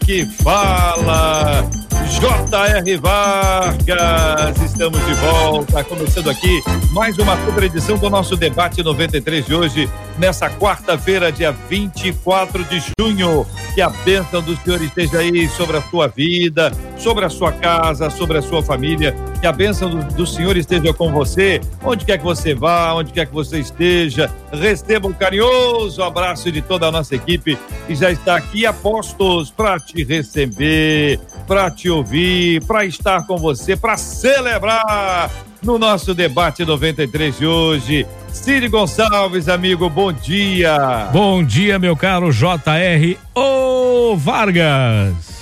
Que fala. J.R. Vargas, estamos de volta, começando aqui mais uma super edição do nosso debate 93 de hoje, nessa quarta-feira, dia 24 de junho. Que a bênção do Senhor esteja aí sobre a sua vida, sobre a sua casa, sobre a sua família. Que a bênção do, do Senhor esteja com você, onde quer que você vá, onde quer que você esteja. Receba um carinhoso abraço de toda a nossa equipe que já está aqui, apostos, para te receber, para te ouvir, para estar com você, para celebrar no nosso debate 93 de hoje. Cid Gonçalves, amigo, bom dia. Bom dia, meu caro JR O Vargas.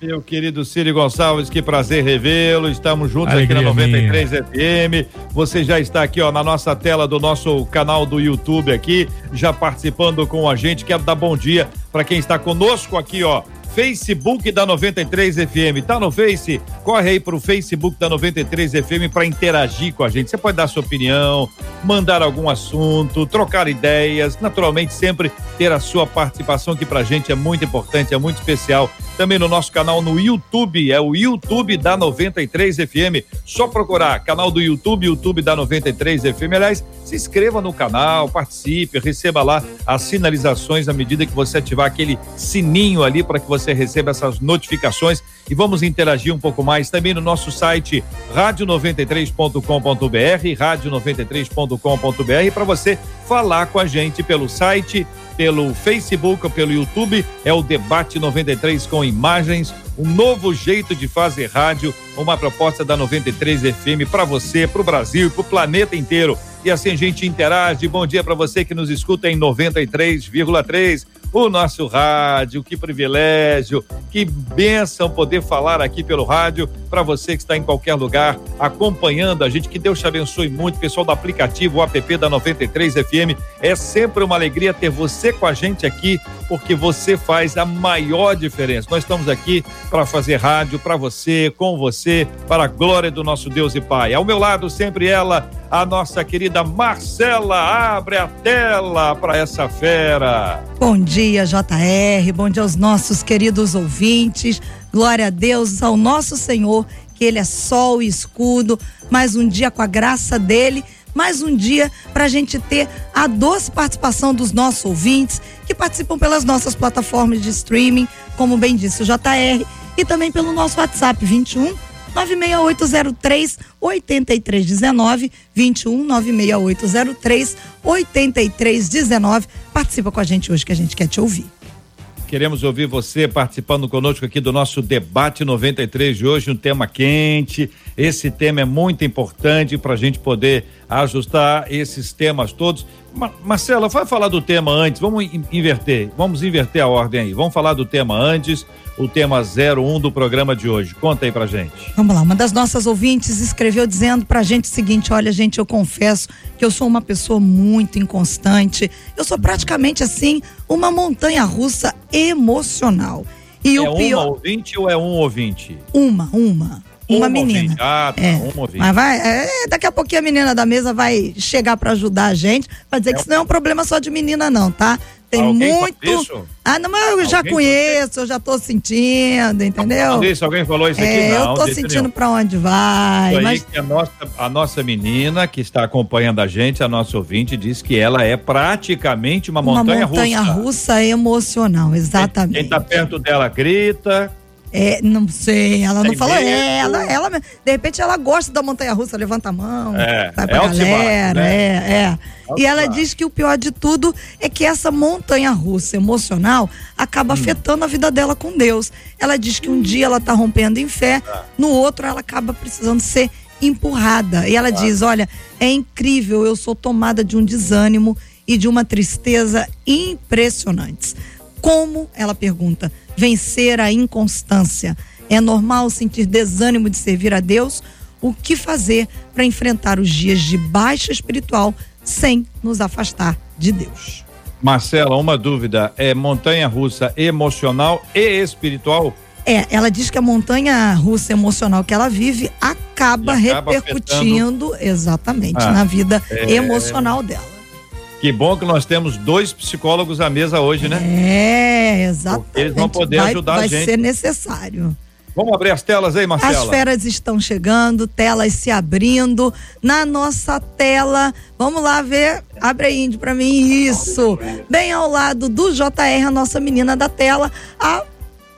Meu querido Círio Gonçalves, que prazer revê-lo. Estamos juntos Alegria aqui na 93 minha. FM. Você já está aqui, ó, na nossa tela do nosso canal do YouTube aqui, já participando com a gente. Quero dar bom dia para quem está conosco aqui, ó, Facebook da 93 FM. Tá no Face? Corre aí pro Facebook da 93 FM para interagir com a gente. Você pode dar sua opinião, mandar algum assunto, trocar ideias, naturalmente sempre ter a sua participação que pra gente é muito importante, é muito especial. Também no nosso canal no YouTube, é o YouTube da 93 FM. Só procurar canal do YouTube, YouTube da 93 FM. Aliás, se inscreva no canal, participe, receba lá as sinalizações à medida que você ativar aquele sininho ali para que você receba essas notificações e vamos interagir um pouco mais também no nosso site radio93.com.br, radio93.com.br para você falar com a gente pelo site, pelo Facebook ou pelo YouTube. É o Debate 93 com imagens, um novo jeito de fazer rádio, uma proposta da 93 FM para você, para o Brasil para o planeta inteiro. E assim a gente interage. Bom dia para você que nos escuta em 93,3 o nosso rádio. Que privilégio, que bênção poder falar aqui pelo rádio para você que está em qualquer lugar acompanhando a gente. Que Deus te abençoe muito, pessoal do aplicativo o app da 93 FM. É sempre uma alegria ter você com a gente aqui, porque você faz a maior diferença. Nós estamos aqui para fazer rádio para você, com você, para a glória do nosso Deus e Pai. Ao meu lado sempre ela, a nossa querida Marcela. Abre a tela para essa fera. Bom dia, JR. Bom dia aos nossos queridos ouvintes. Glória a Deus, ao nosso Senhor, que Ele é sol e escudo. Mais um dia com a graça dele. Mais um dia para a gente ter a doce participação dos nossos ouvintes que participam pelas nossas plataformas de streaming, como bem disse o JR, e também pelo nosso WhatsApp 21 96803 8319 21 96803 8319. Participa com a gente hoje que a gente quer te ouvir. Queremos ouvir você participando conosco aqui do nosso debate 93 de hoje, um tema quente. Esse tema é muito importante para a gente poder ajustar esses temas todos. Marcela, vai falar do tema antes. Vamos inverter, vamos inverter a ordem aí. Vamos falar do tema antes o tema 01 do programa de hoje. Conta aí pra gente. Vamos lá, uma das nossas ouvintes escreveu dizendo pra gente o seguinte: olha, gente, eu confesso que eu sou uma pessoa muito inconstante. Eu sou praticamente assim, uma montanha russa emocional. E é o pior. uma ouvinte ou é um ouvinte? Uma, uma. Uma, uma menina. Ah, tá, é. uma ouvinte. Mas vai, é, daqui a pouquinho a menina da mesa vai chegar para ajudar a gente, vai dizer é. que isso não é um problema só de menina, não, tá? Tem Alguém muito. Ah, não, mas eu Alguém já conheço, eu já tô sentindo, entendeu? Isso, alguém falou isso aqui, é, não. Eu tô sentindo para onde vai. Isso mas... a, nossa, a nossa menina que está acompanhando a gente, a nossa ouvinte, diz que ela é praticamente uma montanha, uma montanha russa. russa emocional, exatamente. Quem, quem tá perto dela grita, é, não sei, ela não falou. É, ela, ela, de repente ela gosta da montanha russa, levanta a mão, é, vai pra é galera, né? é, é. E ela diz que o pior de tudo é que essa montanha russa emocional acaba hum. afetando a vida dela com Deus. Ela diz que um dia ela tá rompendo em fé, ah. no outro ela acaba precisando ser empurrada. E ela ah. diz: Olha, é incrível, eu sou tomada de um desânimo e de uma tristeza impressionantes. Como, ela pergunta, vencer a inconstância. É normal sentir desânimo de servir a Deus? O que fazer para enfrentar os dias de baixa espiritual sem nos afastar de Deus? Marcela, uma dúvida: é montanha russa emocional e espiritual? É, ela diz que a montanha russa emocional que ela vive acaba, acaba repercutindo afetando... exatamente ah, na vida é... emocional dela. Que bom que nós temos dois psicólogos à mesa hoje, né? É, exatamente. Porque eles vão poder vai, ajudar vai a gente. Vai ser necessário. Vamos abrir as telas aí, Marcela. As feras estão chegando, telas se abrindo. Na nossa tela, vamos lá ver. Abre aí, Índio, pra mim. Isso. Bem ao lado do JR, a nossa menina da tela, a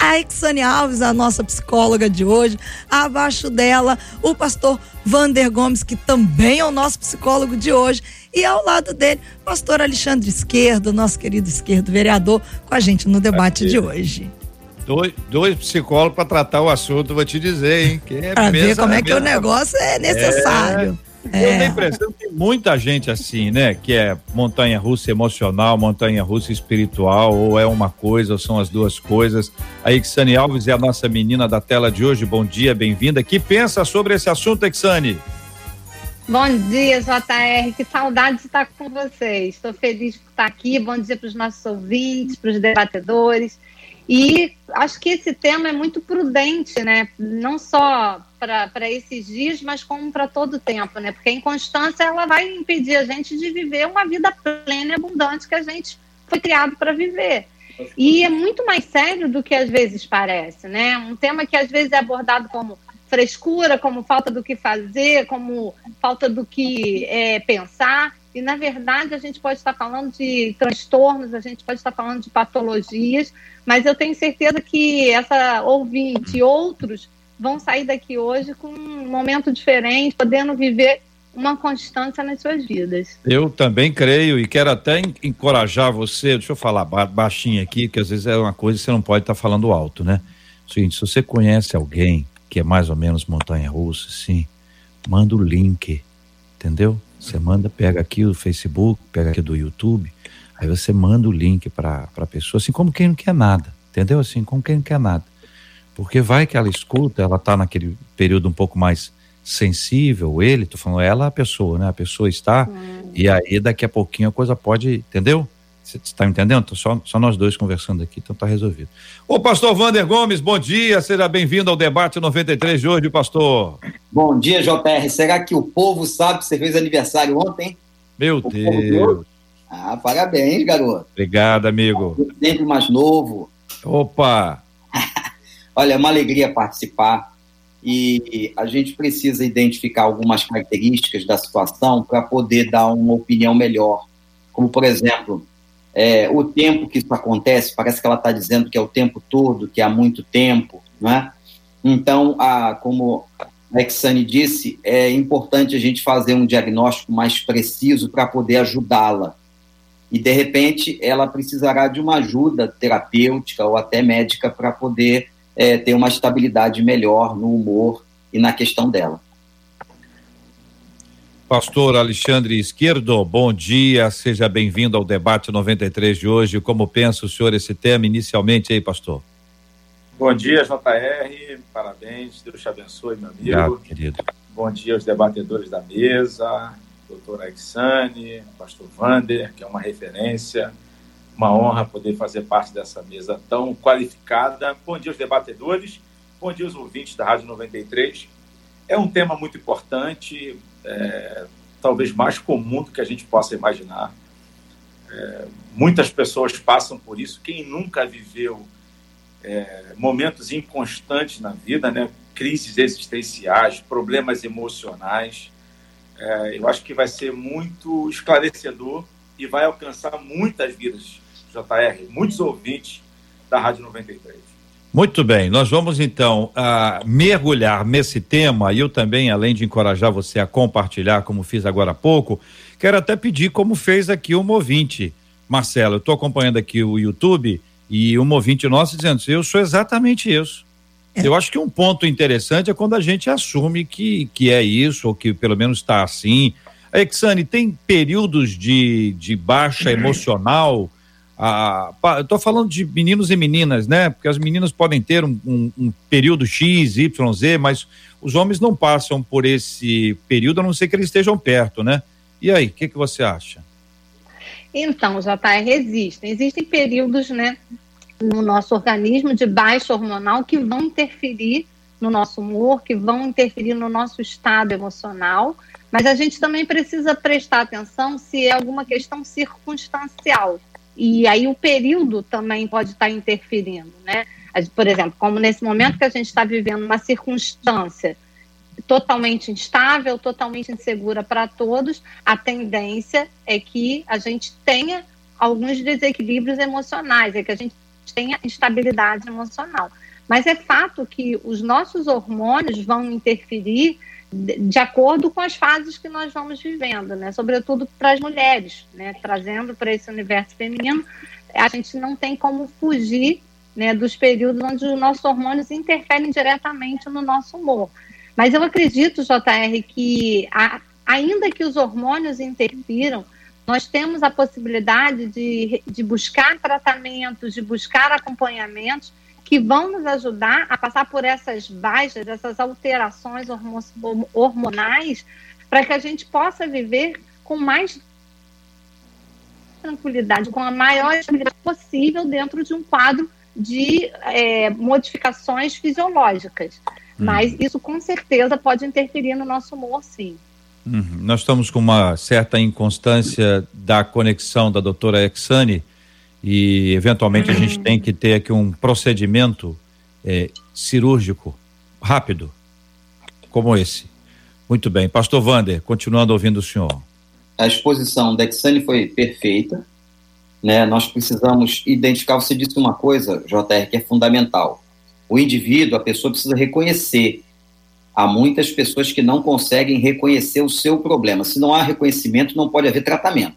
a Exane Alves, a nossa psicóloga de hoje, abaixo dela, o pastor Vander Gomes, que também é o nosso psicólogo de hoje, e ao lado dele, pastor Alexandre Esquerdo, nosso querido esquerdo vereador, com a gente no debate Aqui. de hoje. Dois, dois psicólogos para tratar o assunto, vou te dizer, hein? Que é pra ver como é que o negócio é necessário. É. É. Eu tenho a impressão que muita gente assim, né? Que é montanha russa emocional, montanha russa espiritual, ou é uma coisa, ou são as duas coisas. A Ixane Alves é a nossa menina da tela de hoje. Bom dia, bem-vinda. Que pensa sobre esse assunto, Ixane? Bom dia, JR. Que saudade de estar com vocês. Estou feliz por estar aqui. Bom dia para os nossos ouvintes, para os debatedores. E acho que esse tema é muito prudente, né? Não só para esses dias, mas como para todo o tempo, né? Porque a inconstância ela vai impedir a gente de viver uma vida plena e abundante que a gente foi criado para viver. E é muito mais sério do que às vezes parece, né? Um tema que às vezes é abordado como frescura, como falta do que fazer, como falta do que é, pensar. E, na verdade, a gente pode estar falando de transtornos, a gente pode estar falando de patologias, mas eu tenho certeza que essa ouvinte e outros vão sair daqui hoje com um momento diferente, podendo viver uma constância nas suas vidas. Eu também creio e quero até encorajar você, deixa eu falar baixinho aqui, que às vezes é uma coisa que você não pode estar falando alto, né? Seguinte, se você conhece alguém que é mais ou menos montanha-russa, sim, manda o link, entendeu? Você manda, pega aqui o Facebook, pega aqui do YouTube, aí você manda o link para a pessoa, assim como quem não quer nada, entendeu? Assim como quem não quer nada. Porque vai que ela escuta, ela está naquele período um pouco mais sensível, ele, tô falando ela, a pessoa, né? A pessoa está, hum. e aí daqui a pouquinho a coisa pode, entendeu? Você está entendendo? Tô só, só nós dois conversando aqui, então tá resolvido. Ô, pastor Vander Gomes, bom dia, seja bem-vindo ao debate 93 de hoje, pastor. Bom dia, JR. Será que o povo sabe que você fez aniversário ontem? Meu o Deus. Ah, parabéns, garoto. Obrigado, amigo. Sempre mais novo. Opa! Olha, é uma alegria participar e a gente precisa identificar algumas características da situação para poder dar uma opinião melhor. Como, por exemplo, é, o tempo que isso acontece, parece que ela está dizendo que é o tempo todo, que há muito tempo, não é? Então, a, como Exane disse, é importante a gente fazer um diagnóstico mais preciso para poder ajudá-la. E, de repente, ela precisará de uma ajuda terapêutica ou até médica para poder é, ter uma estabilidade melhor no humor e na questão dela. Pastor Alexandre Esquerdo, bom dia, seja bem-vindo ao debate 93 de hoje. Como pensa o senhor esse tema inicialmente aí, pastor? Bom dia, JR, parabéns, Deus te abençoe, meu amigo. Obrigado, querido. Bom dia aos debatedores da mesa, doutor Alexane, pastor Vander, que é uma referência, uma honra poder fazer parte dessa mesa tão qualificada. Bom dia aos debatedores, bom dia aos ouvintes da Rádio 93. É um tema muito importante, é, talvez mais comum do que a gente possa imaginar. É, muitas pessoas passam por isso. Quem nunca viveu é, momentos inconstantes na vida, né? crises existenciais, problemas emocionais, é, eu acho que vai ser muito esclarecedor e vai alcançar muitas vidas JR, muitos ouvintes da Rádio 93. Muito bem, nós vamos então uh, mergulhar nesse tema. Eu também, além de encorajar você a compartilhar, como fiz agora há pouco, quero até pedir como fez aqui o Movinte. Marcelo, eu estou acompanhando aqui o YouTube e o Movinte nosso dizendo: eu sou exatamente isso. É. Eu acho que um ponto interessante é quando a gente assume que, que é isso, ou que pelo menos está assim. Exane, tem períodos de, de baixa emocional a, eu estou falando de meninos e meninas, né? Porque as meninas podem ter um, um, um, período X, Y, Z, mas os homens não passam por esse período a não ser que eles estejam perto, né? E aí, o que, que você acha? Então, JR, existem. Existem períodos, né, no nosso organismo de baixa hormonal que vão interferir no nosso humor, que vão interferir no nosso estado emocional, mas a gente também precisa prestar atenção se é alguma questão circunstancial. E aí o período também pode estar interferindo, né? Por exemplo, como nesse momento que a gente está vivendo uma circunstância totalmente instável, totalmente insegura para todos, a tendência é que a gente tenha alguns desequilíbrios emocionais, é que a gente tenha instabilidade emocional. Mas é fato que os nossos hormônios vão interferir de acordo com as fases que nós vamos vivendo, né? Sobretudo para as mulheres, né? Trazendo para esse universo feminino, a gente não tem como fugir, né, dos períodos onde os nossos hormônios interferem diretamente no nosso humor. Mas eu acredito, JR, que a, ainda que os hormônios interfiram, nós temos a possibilidade de, de buscar tratamentos, de buscar acompanhamentos que vão nos ajudar a passar por essas baixas, essas alterações hormonais, para que a gente possa viver com mais tranquilidade, com a maior estabilidade possível dentro de um quadro de é, modificações fisiológicas. Uhum. Mas isso com certeza pode interferir no nosso humor, sim. Uhum. Nós estamos com uma certa inconstância da conexão da doutora Exane e eventualmente a gente hum. tem que ter aqui um procedimento é, cirúrgico rápido, como esse. Muito bem. Pastor Vander, continuando ouvindo o senhor. A exposição da Exane foi perfeita. Né? Nós precisamos identificar, você disse uma coisa, JR, que é fundamental. O indivíduo, a pessoa precisa reconhecer. Há muitas pessoas que não conseguem reconhecer o seu problema. Se não há reconhecimento, não pode haver tratamento.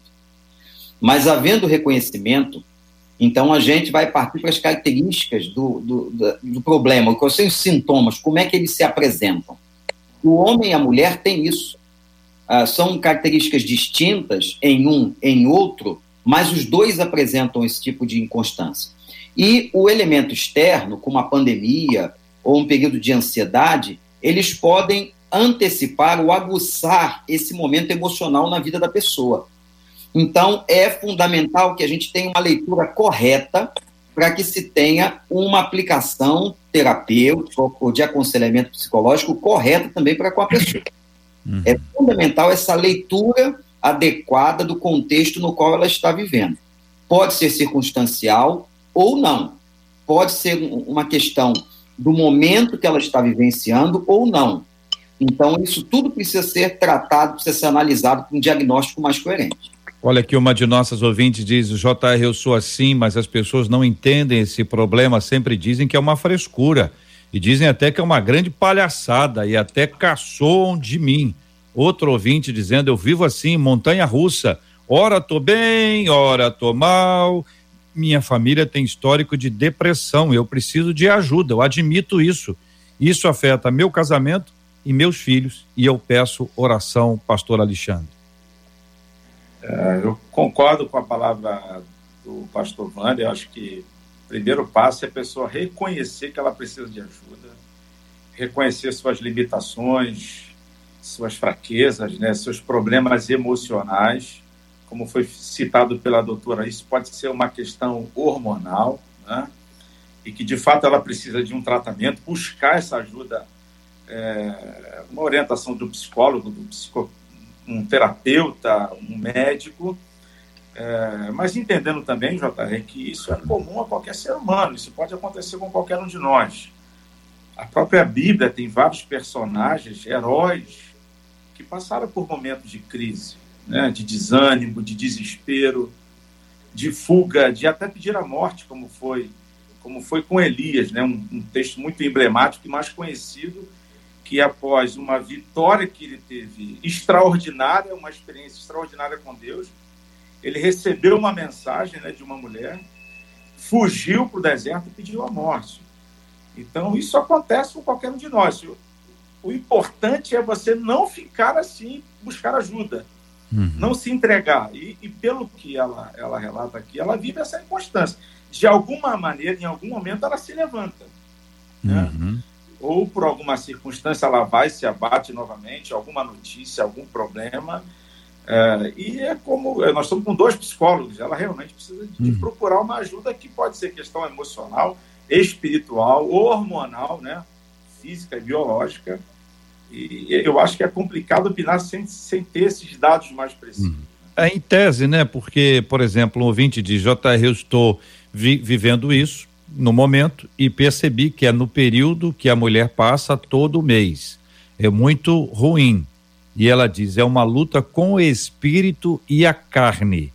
Mas havendo reconhecimento, então, a gente vai partir para as características do, do, do, do problema, quais são os sintomas, como é que eles se apresentam. O homem e a mulher têm isso. Ah, são características distintas em um, em outro, mas os dois apresentam esse tipo de inconstância. E o elemento externo, como a pandemia ou um período de ansiedade, eles podem antecipar ou aguçar esse momento emocional na vida da pessoa. Então, é fundamental que a gente tenha uma leitura correta para que se tenha uma aplicação terapêutica ou de aconselhamento psicológico correta também para com a pessoa. Uhum. É fundamental essa leitura adequada do contexto no qual ela está vivendo. Pode ser circunstancial ou não. Pode ser uma questão do momento que ela está vivenciando ou não. Então, isso tudo precisa ser tratado, precisa ser analisado com um diagnóstico mais coerente. Olha aqui, uma de nossas ouvintes diz: JR, eu sou assim, mas as pessoas não entendem esse problema, sempre dizem que é uma frescura. E dizem até que é uma grande palhaçada e até caçoam de mim. Outro ouvinte dizendo: Eu vivo assim, montanha russa. Ora tô bem, ora tô mal. Minha família tem histórico de depressão. Eu preciso de ajuda, eu admito isso. Isso afeta meu casamento e meus filhos. E eu peço oração, Pastor Alexandre. É, eu concordo com a palavra do pastor Wander, acho que o primeiro passo é a pessoa reconhecer que ela precisa de ajuda, reconhecer suas limitações, suas fraquezas, né, seus problemas emocionais, como foi citado pela doutora, isso pode ser uma questão hormonal, né, e que de fato ela precisa de um tratamento, buscar essa ajuda, é, uma orientação do psicólogo, do psicólogo, um terapeuta, um médico, é, mas entendendo também, JR, que isso é comum a qualquer ser humano, isso pode acontecer com qualquer um de nós. A própria Bíblia tem vários personagens, heróis, que passaram por momentos de crise, né, de desânimo, de desespero, de fuga, de até pedir a morte, como foi, como foi com Elias, né, um, um texto muito emblemático e mais conhecido que após uma vitória que ele teve extraordinária, uma experiência extraordinária com Deus, ele recebeu uma mensagem né, de uma mulher, fugiu para o deserto e pediu a morte. Então, isso acontece com qualquer um de nós. O importante é você não ficar assim, buscar ajuda. Uhum. Não se entregar. E, e, pelo que ela, ela relata aqui, ela vive essa inconstância. De alguma maneira, em algum momento, ela se levanta. Né? Uhum. Ou por alguma circunstância ela vai se abate novamente, alguma notícia, algum problema. É, e é como é, nós estamos com dois psicólogos, ela realmente precisa de, uhum. procurar uma ajuda que pode ser questão emocional, espiritual, hormonal, né? física e biológica e eu acho que é complicado opinar sem, sem ter esses dados mais precisos. Hum. É em tese, né? Porque, por exemplo, um ouvinte diz, JR, eu estou vi vivendo isso no momento e percebi que é no período que a mulher passa todo mês. É muito ruim. E ela diz, é uma luta com o espírito e a carne.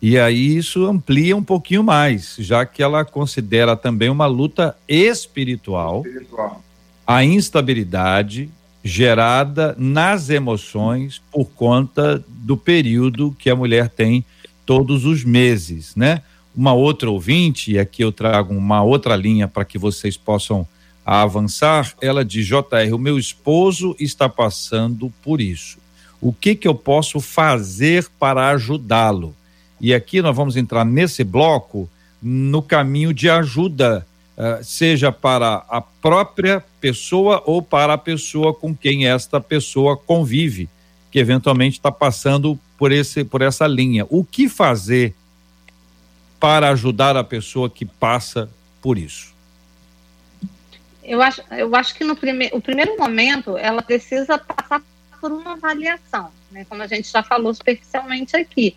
E aí isso amplia um pouquinho mais, já que ela considera também uma luta espiritual. espiritual. A instabilidade gerada nas emoções por conta do período que a mulher tem todos os meses, né? Uma outra ouvinte, e aqui eu trago uma outra linha para que vocês possam avançar, ela diz, JR, o meu esposo está passando por isso. O que que eu posso fazer para ajudá-lo? E aqui nós vamos entrar nesse bloco no caminho de ajuda uh, seja para a própria pessoa ou para a pessoa com quem esta pessoa convive, que eventualmente está passando por, esse, por essa linha. O que fazer para ajudar a pessoa que passa por isso? Eu acho, eu acho que no prime o primeiro momento ela precisa passar por uma avaliação, né? como a gente já falou superficialmente aqui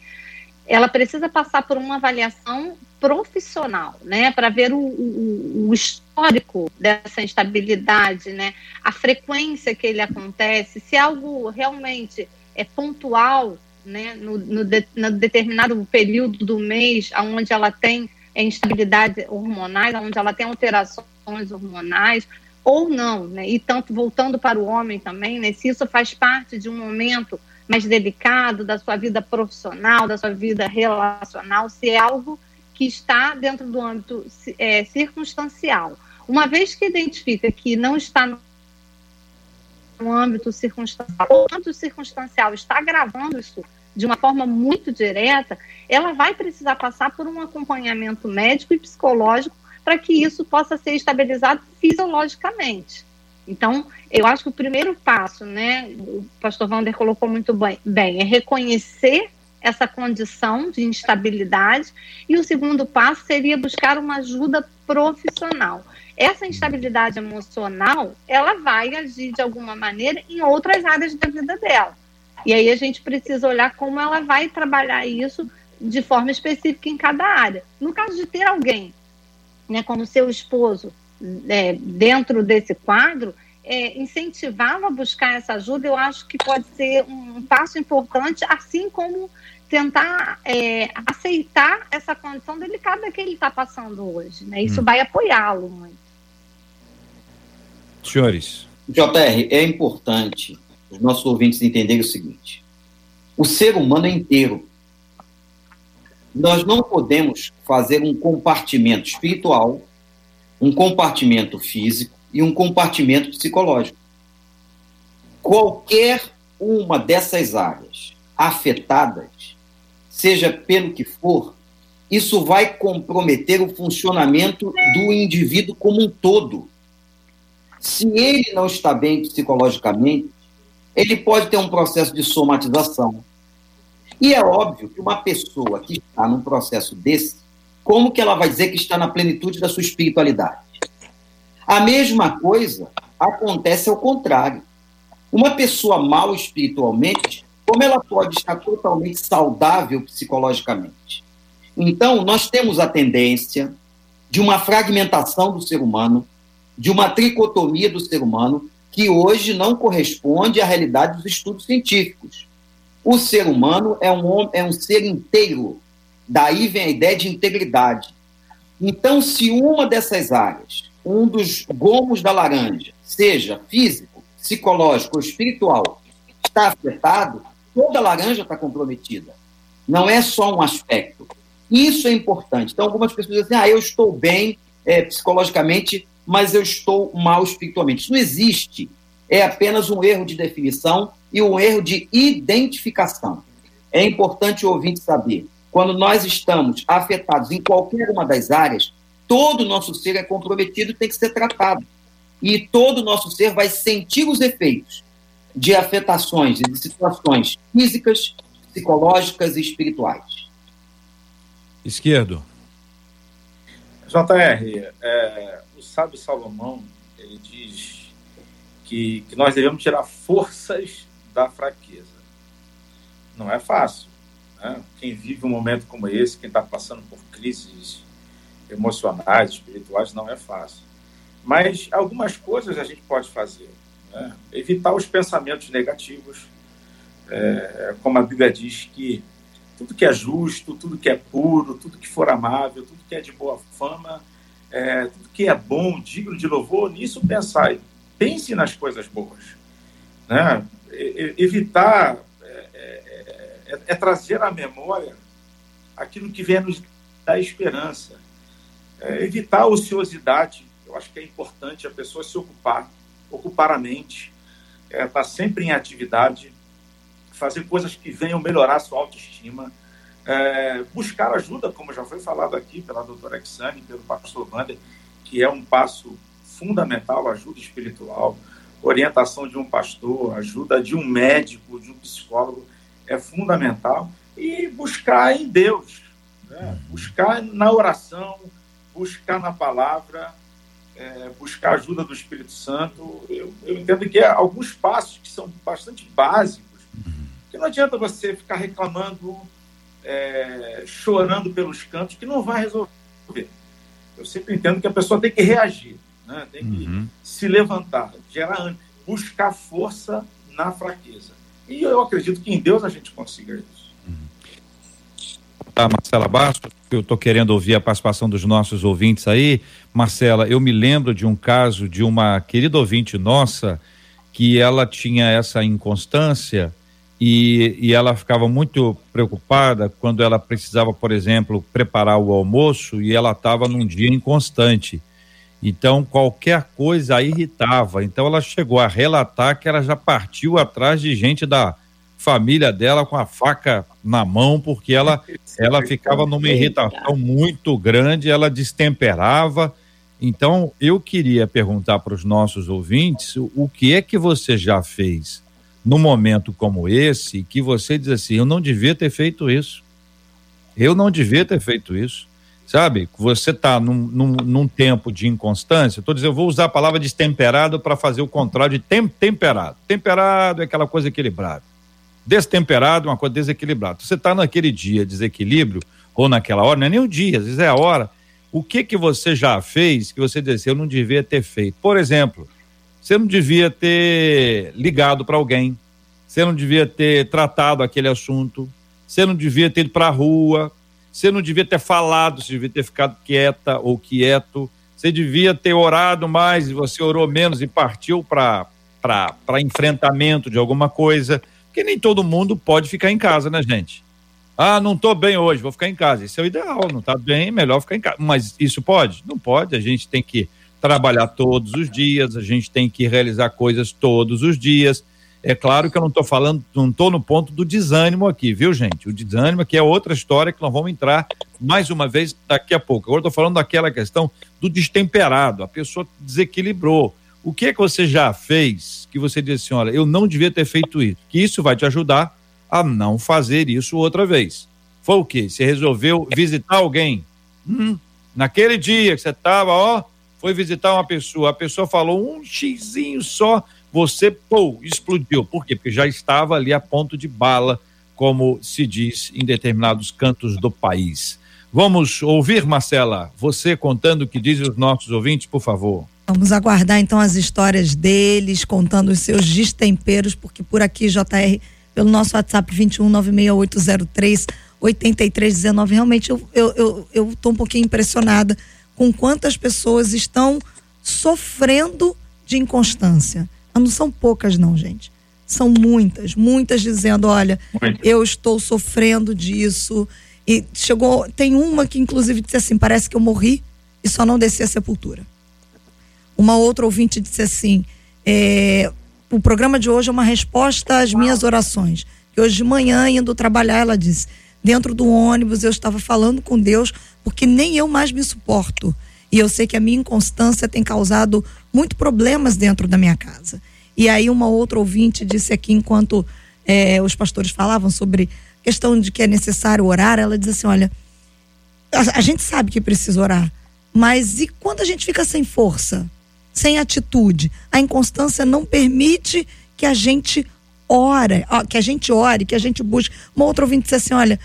ela precisa passar por uma avaliação profissional, né, para ver o, o, o, histórico dessa instabilidade, né, a frequência que ele acontece, se algo realmente é pontual, né, no, no, de, no determinado período do mês, onde ela tem instabilidade hormonais, onde ela tem alterações hormonais, ou não, né, e tanto voltando para o homem também, né, se isso faz parte de um momento mais delicado da sua vida profissional, da sua vida relacional, se é algo que está dentro do âmbito é, circunstancial. Uma vez que identifica que não está no, âmbito circunstancial, ou o âmbito circunstancial está gravando isso de uma forma muito direta, ela vai precisar passar por um acompanhamento médico e psicológico para que isso possa ser estabilizado fisiologicamente. Então, eu acho que o primeiro passo, né, o pastor Wander colocou muito bem, é reconhecer essa condição de instabilidade e o segundo passo seria buscar uma ajuda profissional. Essa instabilidade emocional, ela vai agir de alguma maneira em outras áreas da vida dela. E aí a gente precisa olhar como ela vai trabalhar isso de forma específica em cada área. No caso de ter alguém, né, como seu esposo, é, dentro desse quadro, é, incentivá-lo a buscar essa ajuda, eu acho que pode ser um, passo importante, assim como tentar é, aceitar essa condição delicada que ele está passando hoje. Né? Isso hum. vai apoiá-lo muito. Senhores. JR, é importante os nossos ouvintes entenderem o seguinte: o ser humano é inteiro. Nós não podemos fazer um compartimento espiritual um compartimento físico e um compartimento psicológico. Qualquer uma dessas áreas afetadas, seja pelo que for, isso vai comprometer o funcionamento do indivíduo como um todo. Se ele não está bem psicologicamente, ele pode ter um processo de somatização. E é óbvio que uma pessoa que está num processo desse, como que ela vai dizer que está na plenitude da sua espiritualidade? A mesma coisa acontece ao contrário. Uma pessoa mal espiritualmente, como ela pode estar totalmente saudável psicologicamente? Então, nós temos a tendência de uma fragmentação do ser humano, de uma tricotomia do ser humano, que hoje não corresponde à realidade dos estudos científicos. O ser humano é um, é um ser inteiro, Daí vem a ideia de integridade. Então, se uma dessas áreas, um dos gomos da laranja, seja físico, psicológico ou espiritual, está afetado, toda laranja está comprometida. Não é só um aspecto. Isso é importante. Então, algumas pessoas dizem, ah, eu estou bem é, psicologicamente, mas eu estou mal espiritualmente. Isso não existe. É apenas um erro de definição e um erro de identificação. é importante o ouvinte saber, quando nós estamos afetados em qualquer uma das áreas, todo o nosso ser é comprometido e tem que ser tratado. E todo o nosso ser vai sentir os efeitos de afetações e de situações físicas, psicológicas e espirituais. Esquerdo. JR, é, o sábio Salomão, ele diz que, que nós devemos tirar forças da fraqueza. Não é fácil. Né? Quem vive um momento como esse, quem está passando por crises emocionais, espirituais, não é fácil. Mas algumas coisas a gente pode fazer. Né? Evitar os pensamentos negativos, é, como a Bíblia diz que tudo que é justo, tudo que é puro, tudo que for amável, tudo que é de boa fama, é, tudo que é bom, digno de louvor, nisso pensar. Pense nas coisas boas. Né? Evitar é, é, é, é trazer à memória aquilo que vem nos dar esperança. É, evitar a ociosidade. Eu acho que é importante a pessoa se ocupar, ocupar a mente, estar tá sempre em atividade, fazer coisas que venham melhorar a sua autoestima, é, buscar ajuda, como já foi falado aqui pela doutora Exane, pelo pastor Wander, que é um passo fundamental, ajuda espiritual, orientação de um pastor, ajuda de um médico, de um psicólogo, é fundamental. E buscar em Deus, né? buscar na oração, buscar na palavra, é, buscar ajuda do Espírito Santo. Eu, eu entendo que há alguns passos que são bastante básicos porque não adianta você ficar reclamando, é, chorando pelos cantos, que não vai resolver. Eu sempre entendo que a pessoa tem que reagir, né? tem que uhum. se levantar, gerar, buscar força na fraqueza. E eu acredito que em Deus a gente consiga isso. Tá, Marcela Bastos, eu estou querendo ouvir a participação dos nossos ouvintes aí. Marcela, eu me lembro de um caso de uma querida ouvinte nossa que ela tinha essa inconstância e, e ela ficava muito preocupada quando ela precisava, por exemplo, preparar o almoço e ela estava num dia inconstante. Então, qualquer coisa a irritava. Então, ela chegou a relatar que ela já partiu atrás de gente da família dela com a faca na mão, porque ela, ela ficava numa irritação muito grande, ela destemperava. Então, eu queria perguntar para os nossos ouvintes o que é que você já fez num momento como esse, que você diz assim: eu não devia ter feito isso. Eu não devia ter feito isso. Sabe? Você está num, num, num, tempo de inconstância. Estou dizendo, eu vou usar a palavra destemperado para fazer o contrário de tem, temperado. Temperado é aquela coisa equilibrada. Destemperado é uma coisa desequilibrada. Você está naquele dia desequilíbrio, ou naquela hora, não é nem o dia, às vezes é a hora. O que que você já fez que você disse, eu não devia ter feito? Por exemplo, você não devia ter ligado para alguém, você não devia ter tratado aquele assunto, você não devia ter ido para a rua, você não devia ter falado, você devia ter ficado quieta ou quieto, você devia ter orado mais e você orou menos e partiu para enfrentamento de alguma coisa, porque nem todo mundo pode ficar em casa, né, gente? Ah, não estou bem hoje, vou ficar em casa. Isso é o ideal, não está bem, melhor ficar em casa. Mas isso pode? Não pode, a gente tem que trabalhar todos os dias, a gente tem que realizar coisas todos os dias. É claro que eu não estou falando, não estou no ponto do desânimo aqui, viu, gente? O desânimo aqui é outra história que nós vamos entrar mais uma vez daqui a pouco. Agora estou falando daquela questão do destemperado, a pessoa desequilibrou. O que é que você já fez que você disse assim, olha, eu não devia ter feito isso? Que isso vai te ajudar a não fazer isso outra vez. Foi o quê? Você resolveu visitar alguém? Hum, naquele dia que você estava, ó, foi visitar uma pessoa, a pessoa falou um xizinho só, você, pô, explodiu. Por quê? Porque já estava ali a ponto de bala, como se diz em determinados cantos do país. Vamos ouvir, Marcela, você contando o que dizem os nossos ouvintes, por favor. Vamos aguardar então as histórias deles, contando os seus destemperos, porque por aqui, JR, pelo nosso WhatsApp 2196803 8319, realmente eu, eu, eu, eu tô um pouquinho impressionada com quantas pessoas estão sofrendo de inconstância. Não são poucas, não, gente. São muitas, muitas dizendo: olha, Muito. eu estou sofrendo disso. E chegou, tem uma que inclusive disse assim: parece que eu morri e só não desci a sepultura. Uma outra ouvinte disse assim: é, o programa de hoje é uma resposta às minhas orações. que hoje de manhã, indo trabalhar, ela disse: dentro do ônibus eu estava falando com Deus, porque nem eu mais me suporto. E eu sei que a minha inconstância tem causado muito problemas dentro da minha casa. E aí uma outra ouvinte disse aqui, enquanto é, os pastores falavam sobre questão de que é necessário orar, ela diz assim, olha, a, a gente sabe que precisa orar, mas e quando a gente fica sem força, sem atitude? A inconstância não permite que a gente ore, que a gente ore, que a gente busque. Uma outra ouvinte disse assim, olha,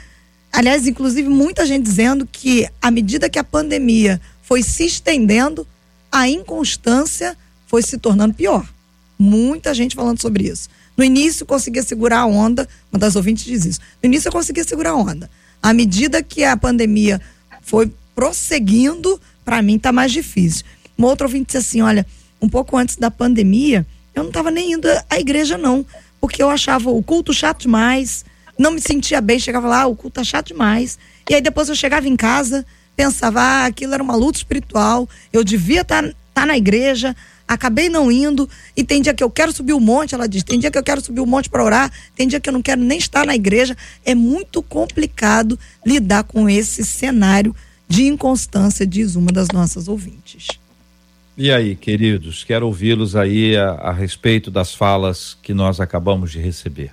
aliás, inclusive muita gente dizendo que à medida que a pandemia foi se estendendo, a inconstância foi se tornando pior. Muita gente falando sobre isso. No início conseguia segurar a onda, uma das ouvintes diz isso. No início eu conseguia segurar a onda. À medida que a pandemia foi prosseguindo, para mim tá mais difícil. Uma outra ouvinte disse assim: olha, um pouco antes da pandemia, eu não estava nem indo à igreja, não, porque eu achava o culto chato demais, não me sentia bem, chegava lá, o culto tá chato demais. E aí depois eu chegava em casa, pensava, ah, aquilo era uma luta espiritual, eu devia estar tá, tá na igreja, acabei não indo, e tem dia que eu quero subir o monte, ela diz, tem dia que eu quero subir o monte para orar, tem dia que eu não quero nem estar na igreja. É muito complicado lidar com esse cenário de inconstância, diz uma das nossas ouvintes. E aí, queridos, quero ouvi-los aí a, a respeito das falas que nós acabamos de receber.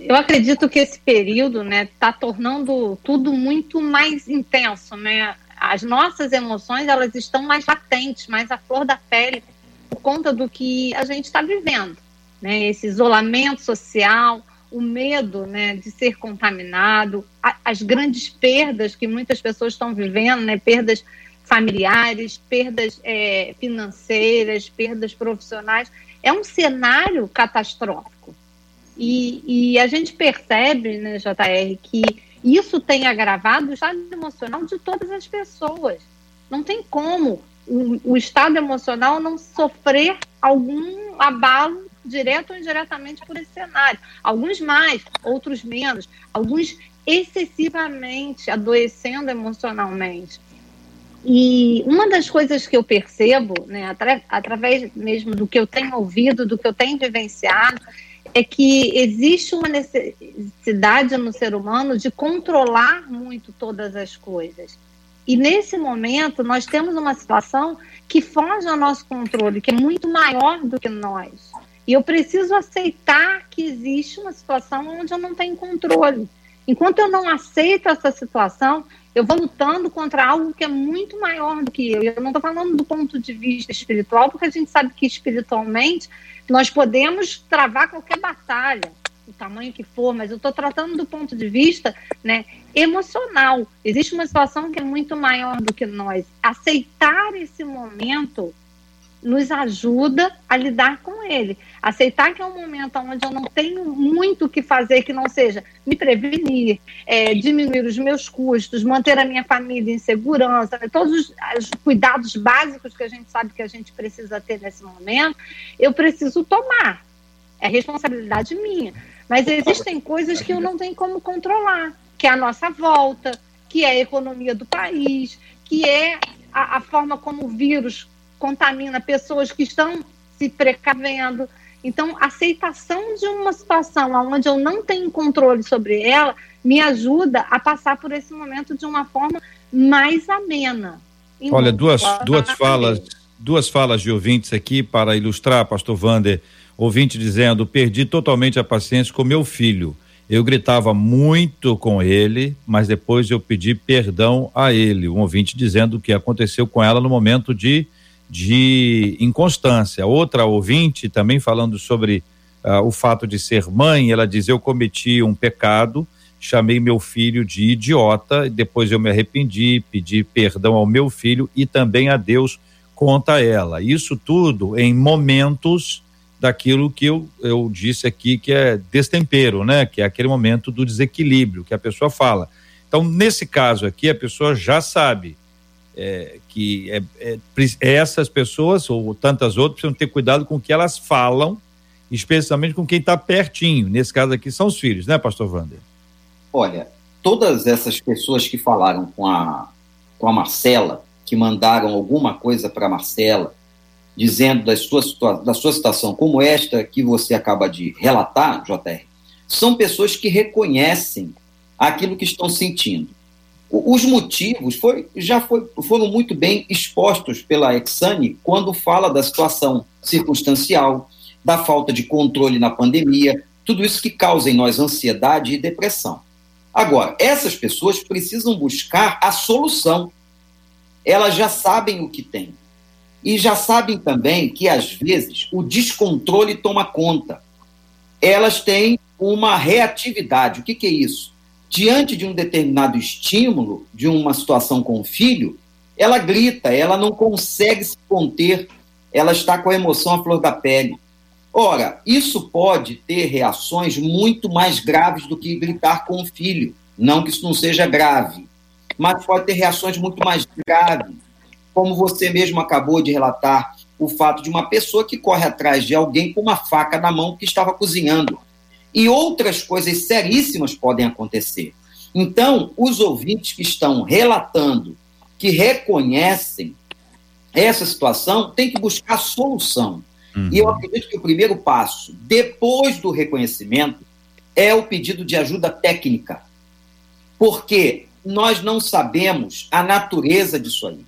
eu acredito que esse período, né, está tornando tudo muito mais intenso, né? As nossas emoções, elas estão mais latentes, mais à flor da pele, por conta do que a gente está vivendo, né? Esse isolamento social, o medo, né, de ser contaminado, a, as grandes perdas que muitas pessoas estão vivendo, né? Perdas familiares, perdas é, financeiras, perdas profissionais. É um cenário catastrófico. E, e a gente percebe, né, JR, que isso tem agravado o estado emocional de todas as pessoas. Não tem como o, o estado emocional não sofrer algum abalo direto ou indiretamente por esse cenário. Alguns mais, outros menos, alguns excessivamente adoecendo emocionalmente. E uma das coisas que eu percebo, né, atra através mesmo do que eu tenho ouvido, do que eu tenho vivenciado, é que existe uma necessidade no ser humano de controlar muito todas as coisas. E nesse momento nós temos uma situação que foge ao nosso controle, que é muito maior do que nós. E eu preciso aceitar que existe uma situação onde eu não tenho controle. Enquanto eu não aceito essa situação, eu vou lutando contra algo que é muito maior do que eu. Eu não estou falando do ponto de vista espiritual, porque a gente sabe que espiritualmente nós podemos travar qualquer batalha, o tamanho que for, mas eu estou tratando do ponto de vista né, emocional. Existe uma situação que é muito maior do que nós. Aceitar esse momento nos ajuda a lidar com ele. Aceitar que é um momento onde eu não tenho muito o que fazer que não seja me prevenir, é, diminuir os meus custos, manter a minha família em segurança, né, todos os, os, cuidados básicos que a gente sabe que a gente precisa ter nesse momento, eu preciso tomar. É responsabilidade minha. Mas existem coisas que eu não tenho como controlar, que é a nossa volta, que é a economia do país, que é a, a forma como o vírus contamina pessoas que estão se precavendo. Então, a aceitação de uma situação onde eu não tenho controle sobre ela me ajuda a passar por esse momento de uma forma mais amena. Olha, duas, duas falas, duas falas de ouvintes aqui para ilustrar, pastor Vander. Ouvinte dizendo: perdi totalmente a paciência com meu filho. Eu gritava muito com ele, mas depois eu pedi perdão a ele. Um ouvinte dizendo o que aconteceu com ela no momento de de inconstância. Outra ouvinte também falando sobre uh, o fato de ser mãe, ela diz: Eu cometi um pecado, chamei meu filho de idiota, depois eu me arrependi, pedi perdão ao meu filho e também a Deus, conta ela. Isso tudo em momentos daquilo que eu, eu disse aqui que é destempero, né? Que é aquele momento do desequilíbrio que a pessoa fala. Então, nesse caso aqui, a pessoa já sabe é, que é, é, essas pessoas ou tantas outras precisam ter cuidado com o que elas falam, especialmente com quem está pertinho. Nesse caso aqui são os filhos, né, Pastor Wander? Olha, todas essas pessoas que falaram com a, com a Marcela, que mandaram alguma coisa para Marcela, dizendo da sua, da sua situação como esta que você acaba de relatar, JR, são pessoas que reconhecem aquilo que estão sentindo. Os motivos foi, já foi, foram muito bem expostos pela Exane quando fala da situação circunstancial, da falta de controle na pandemia, tudo isso que causa em nós ansiedade e depressão. Agora, essas pessoas precisam buscar a solução. Elas já sabem o que têm. E já sabem também que, às vezes, o descontrole toma conta. Elas têm uma reatividade. O que, que é isso? Diante de um determinado estímulo, de uma situação com o filho, ela grita, ela não consegue se conter, ela está com a emoção à flor da pele. Ora, isso pode ter reações muito mais graves do que gritar com o filho. Não que isso não seja grave, mas pode ter reações muito mais graves, como você mesmo acabou de relatar, o fato de uma pessoa que corre atrás de alguém com uma faca na mão que estava cozinhando. E outras coisas seríssimas podem acontecer. Então, os ouvintes que estão relatando, que reconhecem essa situação, têm que buscar solução. Uhum. E eu acredito que o primeiro passo, depois do reconhecimento, é o pedido de ajuda técnica. Porque nós não sabemos a natureza disso aí.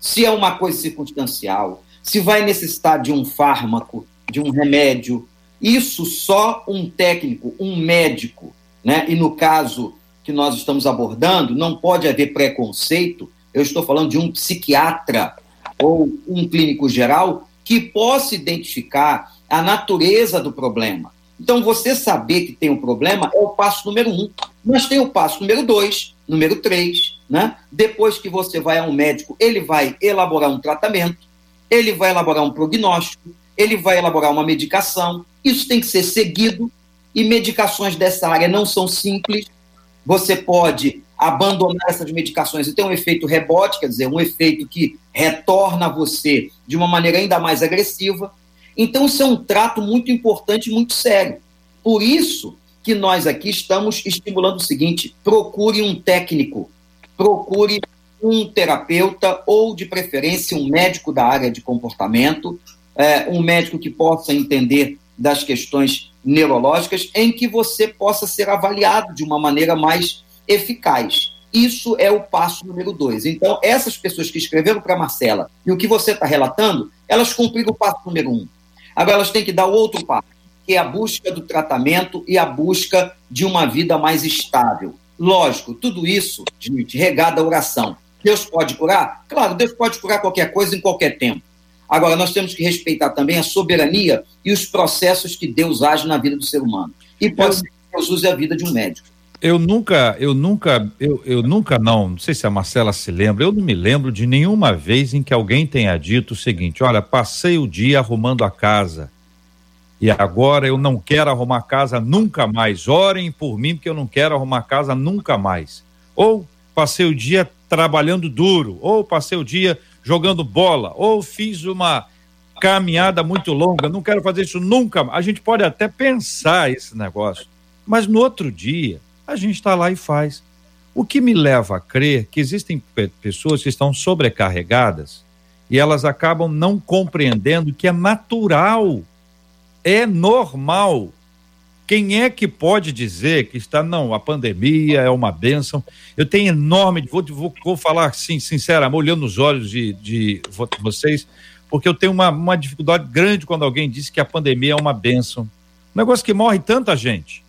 Se é uma coisa circunstancial, se vai necessitar de um fármaco, de um remédio, isso só um técnico, um médico, né? E no caso que nós estamos abordando, não pode haver preconceito. Eu estou falando de um psiquiatra ou um clínico geral que possa identificar a natureza do problema. Então, você saber que tem um problema é o passo número um. Mas tem o passo número dois, número três, né? Depois que você vai a um médico, ele vai elaborar um tratamento, ele vai elaborar um prognóstico, ele vai elaborar uma medicação. Isso tem que ser seguido e medicações dessa área não são simples. Você pode abandonar essas medicações e ter um efeito rebote, quer dizer, um efeito que retorna você de uma maneira ainda mais agressiva. Então, isso é um trato muito importante muito sério. Por isso que nós aqui estamos estimulando o seguinte: procure um técnico, procure um terapeuta ou, de preferência, um médico da área de comportamento, é, um médico que possa entender das questões neurológicas, em que você possa ser avaliado de uma maneira mais eficaz. Isso é o passo número dois. Então, essas pessoas que escreveram para Marcela e o que você está relatando, elas cumpriram o passo número um. Agora, elas têm que dar o outro passo, que é a busca do tratamento e a busca de uma vida mais estável. Lógico, tudo isso, gente, regada a oração. Deus pode curar? Claro, Deus pode curar qualquer coisa em qualquer tempo. Agora, nós temos que respeitar também a soberania e os processos que Deus age na vida do ser humano. E pode ser que Deus use a vida de um médico. Eu nunca, eu nunca, eu, eu nunca não, não sei se a Marcela se lembra, eu não me lembro de nenhuma vez em que alguém tenha dito o seguinte: olha, passei o dia arrumando a casa e agora eu não quero arrumar casa nunca mais. Orem por mim porque eu não quero arrumar casa nunca mais. Ou passei o dia trabalhando duro, ou passei o dia jogando bola, ou fiz uma caminhada muito longa, não quero fazer isso nunca. A gente pode até pensar esse negócio, mas no outro dia a gente está lá e faz. O que me leva a crer que existem pessoas que estão sobrecarregadas e elas acabam não compreendendo que é natural, é normal. Quem é que pode dizer que está, não, a pandemia é uma bênção? Eu tenho enorme, vou, vou, vou falar assim, sinceramente, olhando nos olhos de, de vocês, porque eu tenho uma, uma dificuldade grande quando alguém diz que a pandemia é uma bênção. Um negócio que morre tanta gente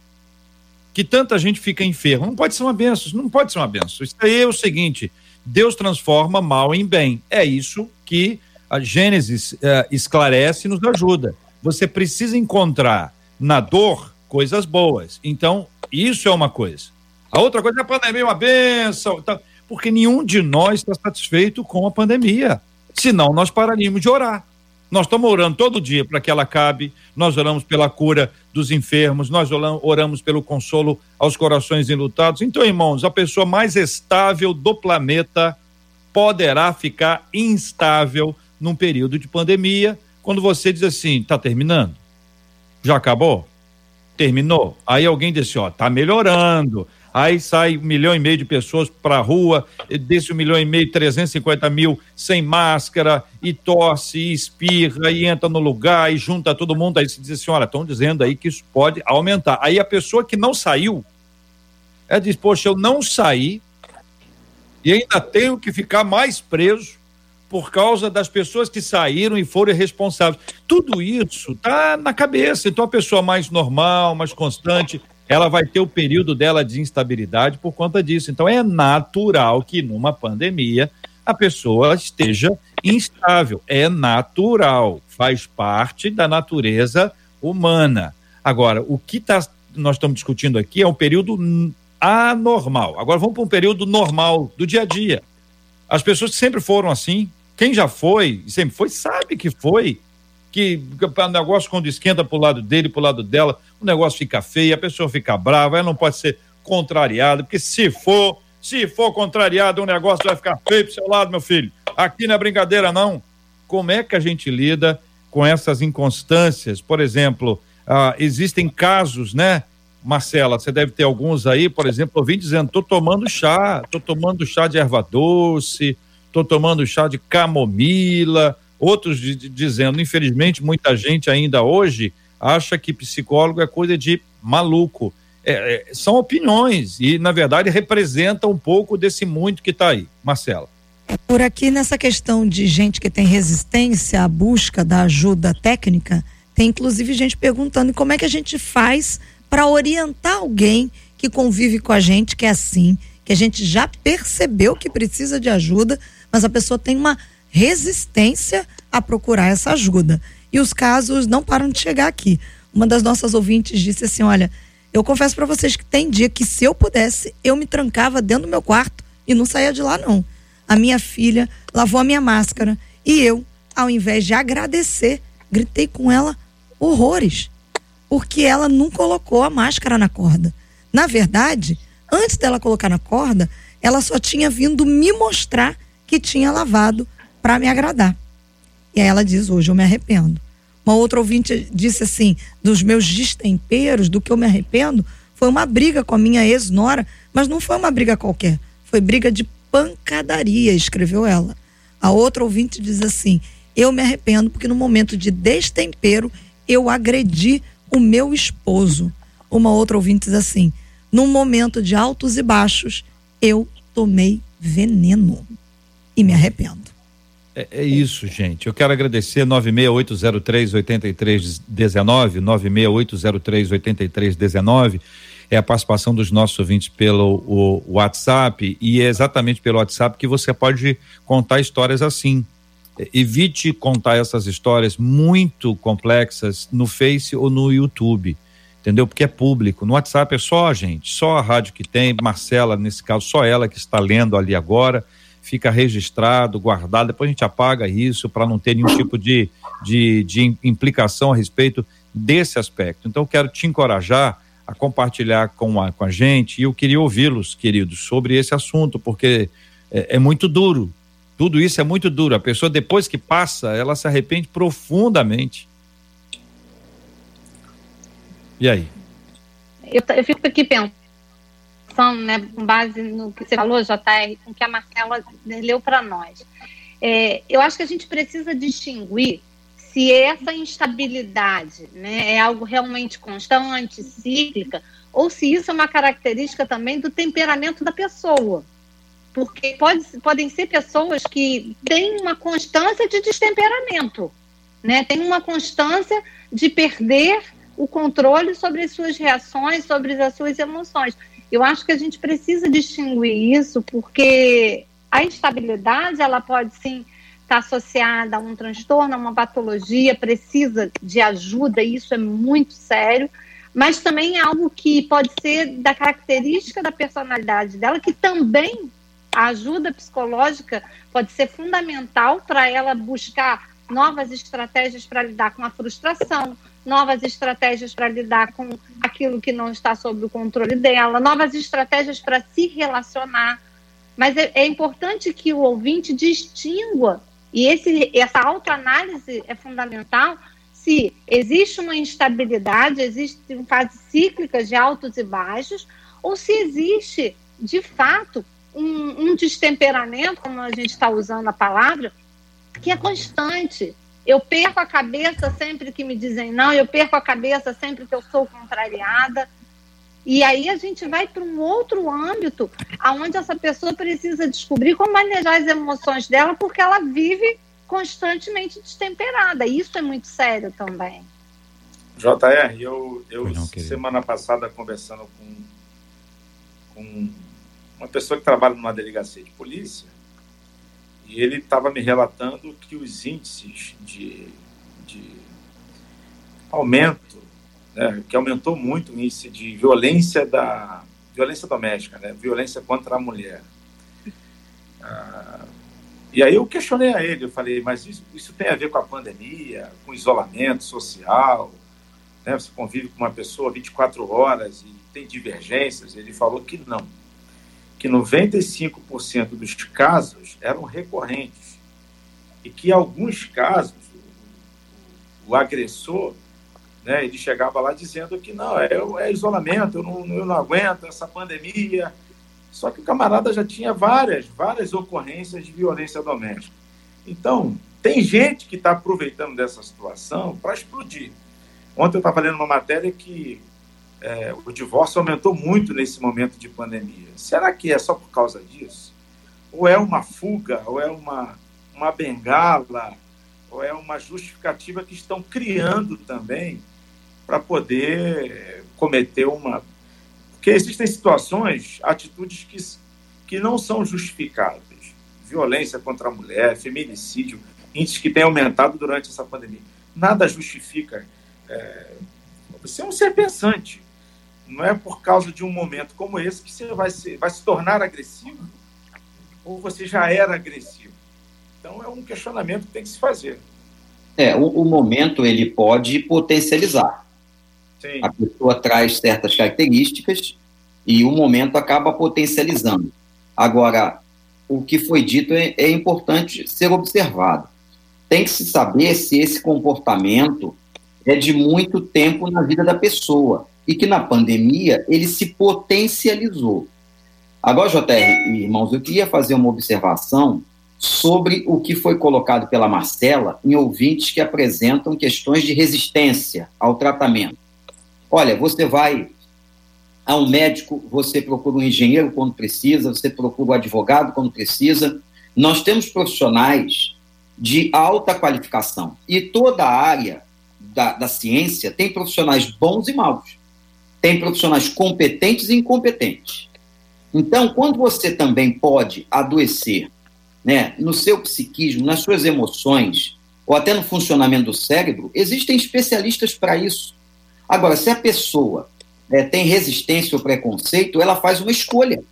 que tanta gente fica enferma. Não pode ser uma benção, não pode ser uma benção. Isso aí é o seguinte: Deus transforma mal em bem. É isso que a Gênesis uh, esclarece e nos ajuda. Você precisa encontrar na dor coisas boas. Então, isso é uma coisa. A outra coisa é a pandemia, uma benção. Tá? Porque nenhum de nós está satisfeito com a pandemia. Senão, nós pararíamos de orar. Nós estamos orando todo dia para que ela acabe, nós oramos pela cura dos enfermos, nós oramos pelo consolo aos corações enlutados. Então, irmãos, a pessoa mais estável do planeta poderá ficar instável num período de pandemia, quando você diz assim: está terminando? Já acabou? Terminou? Aí alguém diz assim: ó, está melhorando. aí sai um milhão e meio de pessoas para a rua, desse um milhão e meio, 350 mil sem máscara, e tosse, e espirra, e entra no lugar, e junta todo mundo, aí se diz assim, olha, estão dizendo aí que isso pode aumentar. Aí a pessoa que não saiu, ela diz, poxa, eu não saí, e ainda tenho que ficar mais preso, por causa das pessoas que saíram e foram responsáveis. Tudo isso está na cabeça. Então, a pessoa mais normal, mais constante, ela vai ter o período dela de instabilidade por conta disso. Então, é natural que numa pandemia a pessoa esteja instável. É natural, faz parte da natureza humana. Agora, o que tá, nós estamos discutindo aqui é um período anormal. Agora vamos para um período normal do dia a dia. As pessoas sempre foram assim, quem já foi, sempre foi, sabe que foi. Que o negócio, quando esquenta para o lado dele, para o lado dela, o negócio fica feio, a pessoa fica brava, ela não pode ser contrariada, porque se for, se for contrariado, o negócio vai ficar feio para seu lado, meu filho. Aqui não é brincadeira, não. Como é que a gente lida com essas inconstâncias? Por exemplo, ah, existem casos, né? Marcela, você deve ter alguns aí, por exemplo, eu vim dizendo, tô tomando chá, tô tomando chá de erva doce, estou tomando chá de camomila, outros de, de, dizendo, infelizmente, muita gente ainda hoje acha que psicólogo é coisa de maluco. É, é, são opiniões e, na verdade, representam um pouco desse muito que está aí. Marcela. Por aqui, nessa questão de gente que tem resistência à busca da ajuda técnica, tem inclusive gente perguntando como é que a gente faz para orientar alguém que convive com a gente, que é assim, que a gente já percebeu que precisa de ajuda, mas a pessoa tem uma resistência a procurar essa ajuda. E os casos não param de chegar aqui. Uma das nossas ouvintes disse assim: Olha, eu confesso para vocês que tem dia que se eu pudesse, eu me trancava dentro do meu quarto e não saía de lá, não. A minha filha lavou a minha máscara e eu, ao invés de agradecer, gritei com ela horrores, porque ela não colocou a máscara na corda. Na verdade, antes dela colocar na corda, ela só tinha vindo me mostrar que tinha lavado para me agradar. E aí ela diz: hoje eu me arrependo. Uma outra ouvinte disse assim: dos meus destemperos, do que eu me arrependo, foi uma briga com a minha ex-nora, mas não foi uma briga qualquer, foi briga de pancadaria, escreveu ela. A outra ouvinte diz assim: eu me arrependo porque no momento de destempero eu agredi o meu esposo. Uma outra ouvinte diz assim: num momento de altos e baixos, eu tomei veneno e me arrependo. É, é isso, gente. Eu quero agradecer 96803 8319, 96803 8319 é a participação dos nossos ouvintes pelo o WhatsApp e é exatamente pelo WhatsApp que você pode contar histórias assim. Evite contar essas histórias muito complexas no Face ou no YouTube, entendeu? Porque é público. No WhatsApp é só a gente, só a rádio que tem, Marcela, nesse caso, só ela que está lendo ali agora fica registrado, guardado, depois a gente apaga isso para não ter nenhum tipo de, de, de implicação a respeito desse aspecto. Então, quero te encorajar a compartilhar com a, com a gente e eu queria ouvi-los, queridos, sobre esse assunto, porque é, é muito duro. Tudo isso é muito duro. A pessoa, depois que passa, ela se arrepende profundamente. E aí? Eu, eu fico aqui pensando né, com base no que você falou, JR, com que a Marcela leu para nós. É, eu acho que a gente precisa distinguir se essa instabilidade né, é algo realmente constante, cíclica, ou se isso é uma característica também do temperamento da pessoa. Porque pode, podem ser pessoas que têm uma constância de destemperamento, né, têm uma constância de perder o controle sobre as suas reações, sobre as suas emoções. Eu acho que a gente precisa distinguir isso, porque a instabilidade ela pode sim estar associada a um transtorno, a uma patologia, precisa de ajuda, e isso é muito sério, mas também é algo que pode ser da característica da personalidade dela, que também a ajuda psicológica pode ser fundamental para ela buscar novas estratégias para lidar com a frustração, novas estratégias para lidar com aquilo que não está sob o controle dela, novas estratégias para se relacionar. Mas é, é, importante que o ouvinte distingua, e esse, essa autoanálise é fundamental, se existe uma instabilidade, existem fases cíclicas de altos e baixos, ou se existe, de fato, um, um destemperamento, como a gente está usando a palavra, que é constante. Eu perco a cabeça sempre que me dizem não, eu perco a cabeça sempre que eu sou contrariada. E aí a gente vai para um outro âmbito, aonde essa pessoa precisa descobrir como manejar as emoções dela, porque ela vive constantemente destemperada. Isso é muito sério também. JR, eu, eu não, semana passada conversando com, com uma pessoa que trabalha numa delegacia de polícia, e ele estava me relatando que os índices de, de aumento, né, que aumentou muito o índice de violência da violência doméstica, né, violência contra a mulher. Ah, e aí eu questionei a ele, eu falei, mas isso, isso tem a ver com a pandemia, com isolamento social, né, você convive com uma pessoa 24 horas e tem divergências? Ele falou que não que 95% dos casos eram recorrentes e que, alguns casos, o, o agressor, né, ele chegava lá dizendo que não, é, é isolamento, eu não, eu não aguento essa pandemia. Só que o camarada já tinha várias, várias ocorrências de violência doméstica. Então, tem gente que está aproveitando dessa situação para explodir. Ontem eu estava lendo uma matéria que é, o divórcio aumentou muito nesse momento de pandemia. Será que é só por causa disso? Ou é uma fuga, ou é uma, uma bengala, ou é uma justificativa que estão criando também para poder cometer uma. Porque existem situações, atitudes que, que não são justificáveis. Violência contra a mulher, feminicídio, índices que têm aumentado durante essa pandemia. Nada justifica. É, você é um ser pensante não é por causa de um momento como esse que você vai, ser, vai se tornar agressivo ou você já era agressivo. Então é um questionamento que tem que se fazer. É, o, o momento ele pode potencializar. Sim. A pessoa traz certas características e o momento acaba potencializando. Agora, o que foi dito é, é importante ser observado. Tem que se saber se esse comportamento é de muito tempo na vida da pessoa e que na pandemia ele se potencializou. Agora, JR, irmãos, eu queria fazer uma observação sobre o que foi colocado pela Marcela em ouvintes que apresentam questões de resistência ao tratamento. Olha, você vai a um médico, você procura um engenheiro quando precisa, você procura um advogado quando precisa. Nós temos profissionais de alta qualificação e toda a área da, da ciência tem profissionais bons e maus tem profissionais competentes e incompetentes. Então, quando você também pode adoecer né, no seu psiquismo, nas suas emoções, ou até no funcionamento do cérebro, existem especialistas para isso. Agora, se a pessoa é, tem resistência ou preconceito, ela faz uma escolha.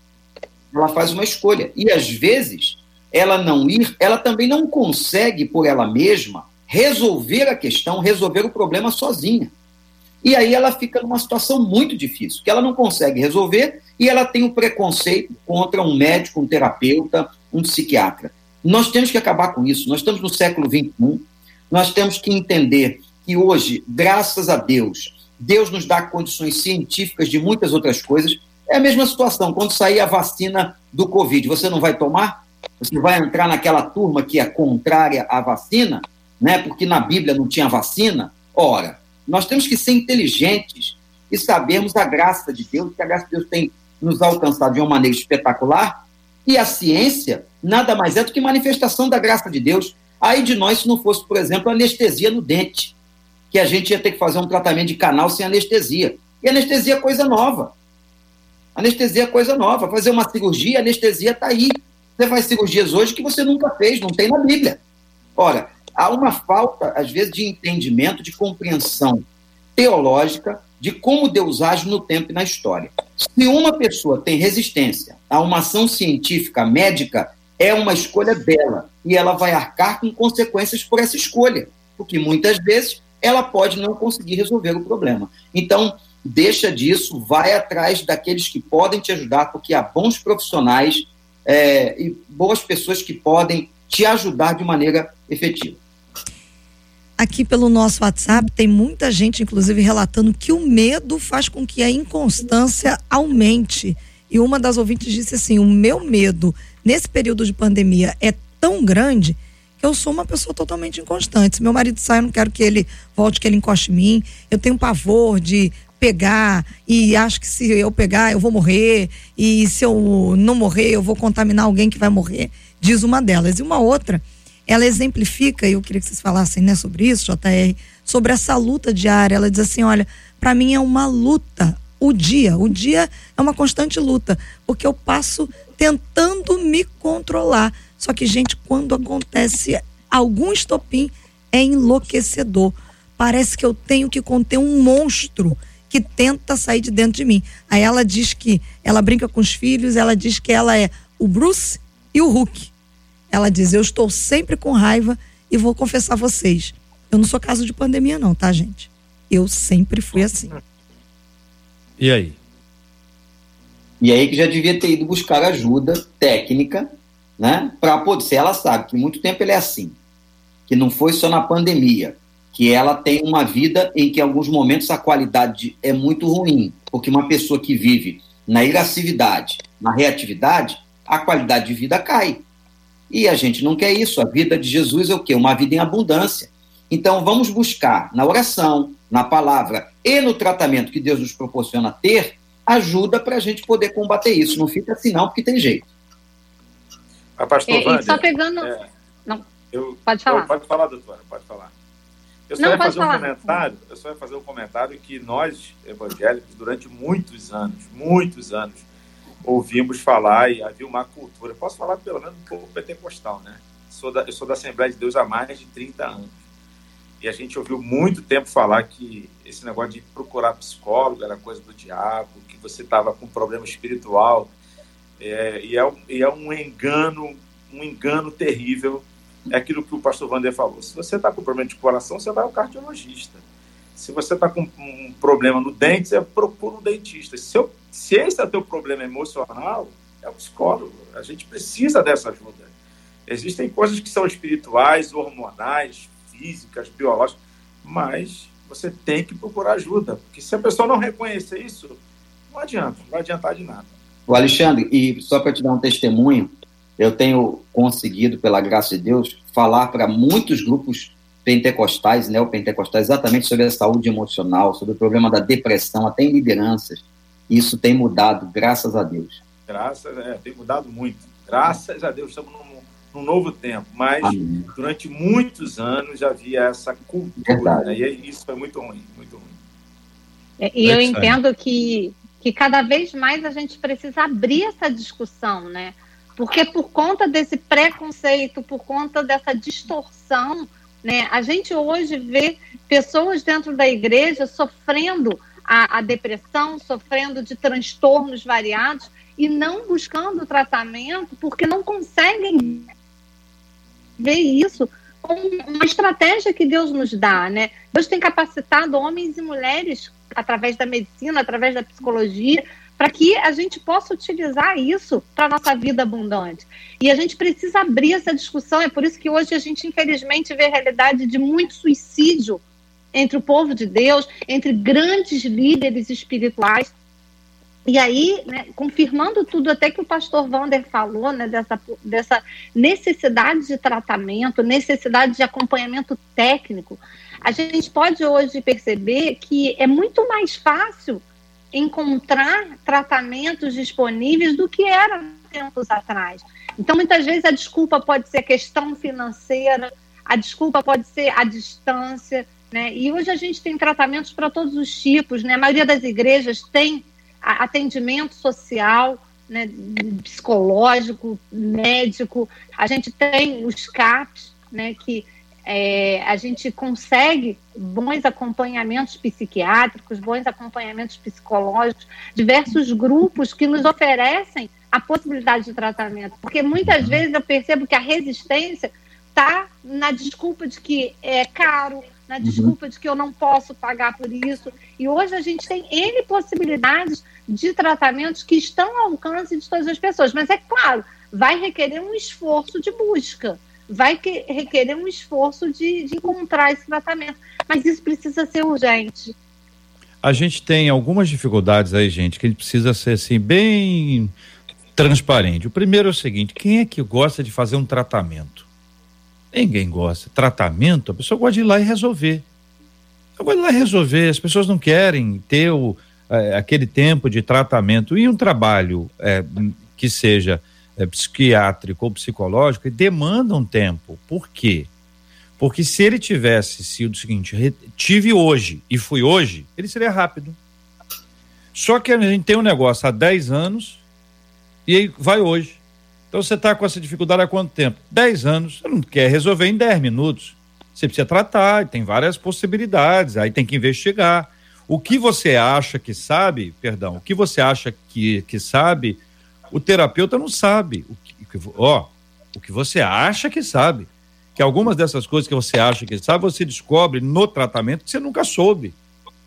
Ela faz uma escolha. E às vezes, ela não ir, ela também não consegue por ela mesma resolver a questão, resolver o problema sozinha. E aí ela fica numa situação muito difícil, que ela não consegue resolver e ela tem um preconceito contra um médico, um terapeuta, um psiquiatra. Nós temos que acabar com isso. Nós estamos no século XXI, nós temos que entender que hoje, graças a Deus, Deus nos dá condições científicas de muitas outras coisas. É a mesma situação. Quando sair a vacina do Covid, você não vai tomar? Você vai entrar naquela turma que é contrária à vacina, né? Porque na Bíblia não tinha vacina? Ora, nós temos que ser inteligentes e sabermos a graça de Deus, que a graça de Deus tem nos alcançado de uma maneira espetacular, e a ciência nada mais é do que manifestação da graça de Deus. Aí de nós, se não fosse, por exemplo, anestesia no dente, que a gente ia ter que fazer um tratamento de canal sem anestesia. E anestesia é coisa nova. Anestesia é coisa nova. Fazer uma cirurgia, anestesia está aí. Você faz cirurgias hoje que você nunca fez, não tem na Bíblia. Ora, há uma falta, às vezes, de entendimento, de compreensão teológica de como Deus age no tempo e na história. Se uma pessoa tem resistência a uma ação científica, médica, é uma escolha dela e ela vai arcar com consequências por essa escolha, porque muitas vezes ela pode não conseguir resolver o problema. Então, deixa disso, vai atrás daqueles que podem te ajudar, porque há bons profissionais é, e boas pessoas que podem te ajudar de maneira efetiva. Aqui pelo nosso WhatsApp tem muita gente, inclusive, relatando que o medo faz com que a inconstância aumente. E uma das ouvintes disse assim: o meu medo nesse período de pandemia é tão grande que eu sou uma pessoa totalmente inconstante. Se meu marido sai, eu não quero que ele volte, que ele encoste em mim. Eu tenho pavor de pegar e acho que se eu pegar eu vou morrer e se eu não morrer eu vou contaminar alguém que vai morrer, diz uma delas. E uma outra, ela exemplifica, e eu queria que vocês falassem né, sobre isso, JR, sobre essa luta diária. Ela diz assim: olha, para mim é uma luta o dia. O dia é uma constante luta, porque eu passo tentando me controlar. Só que, gente, quando acontece algum estopim, é enlouquecedor. Parece que eu tenho que conter um monstro que tenta sair de dentro de mim. Aí ela diz que ela brinca com os filhos, ela diz que ela é o Bruce e o Hulk. Ela diz: Eu estou sempre com raiva e vou confessar a vocês. Eu não sou caso de pandemia, não, tá, gente? Eu sempre fui assim. E aí? E aí que já devia ter ido buscar ajuda técnica, né? Para poder. Se ela sabe que muito tempo ele é assim, que não foi só na pandemia, que ela tem uma vida em que, em alguns momentos, a qualidade é muito ruim, porque uma pessoa que vive na irascividade, na reatividade, a qualidade de vida cai. E a gente não quer isso. A vida de Jesus é o quê? Uma vida em abundância. Então, vamos buscar na oração, na palavra e no tratamento que Deus nos proporciona ter, ajuda para a gente poder combater isso. Não fica assim, não, porque tem jeito. A pastor é, só pegando. É, não, eu, pode falar. Eu, pode falar, doutora, pode falar. Eu só não, ia fazer falar. um comentário, eu só ia fazer um comentário que nós, evangélicos, durante muitos anos, muitos anos, ouvimos falar e havia uma cultura. Posso falar pelo menos um pouco pentecostal, né? Sou da, eu sou da Assembleia de Deus há mais de 30 anos. E a gente ouviu muito tempo falar que esse negócio de procurar psicólogo era coisa do diabo, que você estava com problema espiritual. É, e, é, e é um engano, um engano terrível. É aquilo que o pastor Vander falou. Se você está com problema de coração, você vai ao cardiologista. Se você está com um problema no dente, você procura um dentista. Se, eu, se esse é o teu problema emocional, é o psicólogo. A gente precisa dessa ajuda. Existem coisas que são espirituais, hormonais, físicas, biológicas, mas você tem que procurar ajuda, porque se a pessoa não reconhecer isso, não adianta, não vai adiantar de nada. O Alexandre, e só para te dar um testemunho, eu tenho conseguido, pela graça de Deus, falar para muitos grupos pentecostais, neopentecostais, exatamente sobre a saúde emocional, sobre o problema da depressão, até em lideranças. Isso tem mudado, graças a Deus. Graças, é, tem mudado muito. Graças a Deus, estamos num, num novo tempo. Mas Amém. durante muitos anos havia essa cultura, né? e isso foi muito ruim, muito ruim. É, e eu entendo que, que cada vez mais a gente precisa abrir essa discussão, né? Porque por conta desse preconceito, por conta dessa distorção né? A gente hoje vê pessoas dentro da igreja sofrendo a, a depressão, sofrendo de transtornos variados e não buscando tratamento porque não conseguem ver isso uma estratégia que Deus nos dá, né? Deus tem capacitado homens e mulheres através da medicina, através da psicologia, para que a gente possa utilizar isso para nossa vida abundante. E a gente precisa abrir essa discussão, é por isso que hoje a gente, infelizmente, vê a realidade de muito suicídio entre o povo de Deus, entre grandes líderes espirituais. E aí, né, confirmando tudo até que o pastor Wander falou, né, dessa, dessa necessidade de tratamento, necessidade de acompanhamento técnico, a gente pode hoje perceber que é muito mais fácil encontrar tratamentos disponíveis do que era tempos atrás. Então, muitas vezes, a desculpa pode ser a questão financeira, a desculpa pode ser a distância, né? E hoje a gente tem tratamentos para todos os tipos, né? A maioria das igrejas tem atendimento social, né? psicológico, médico. A gente tem os CAPs, né? Que é, a gente consegue bons acompanhamentos psiquiátricos, bons acompanhamentos psicológicos, diversos grupos que nos oferecem a possibilidade de tratamento. Porque muitas uhum. vezes eu percebo que a resistência está na desculpa de que é caro, na uhum. desculpa uhum. de que eu não posso pagar por isso. E hoje a gente tem N possibilidades de tratamentos que estão ao alcance de todas as pessoas. Mas é claro, vai requerer um esforço de busca vai que, requerer um esforço de, de encontrar esse tratamento. Mas isso precisa ser urgente. A gente tem algumas dificuldades aí, gente, que a gente precisa ser assim, bem transparente. O primeiro é o seguinte: quem é que gosta de fazer um tratamento? Ninguém gosta. Tratamento, a pessoa gosta de ir lá e resolver. Eu de ir lá e resolver. As pessoas não querem ter o, é, aquele tempo de tratamento e um trabalho é, que seja é, psiquiátrico ou psicológico demanda um tempo. Por quê? Porque se ele tivesse sido o seguinte, tive hoje e fui hoje, ele seria rápido. Só que a gente tem um negócio há 10 anos e aí vai hoje. Então você está com essa dificuldade há quanto tempo? 10 anos. Você não quer resolver em 10 minutos. Você precisa tratar, tem várias possibilidades, aí tem que investigar. O que você acha que sabe, perdão, o que você acha que, que sabe, o terapeuta não sabe. O que, ó, o que você acha que sabe. Que algumas dessas coisas que você acha que sabe, você descobre no tratamento que você nunca soube.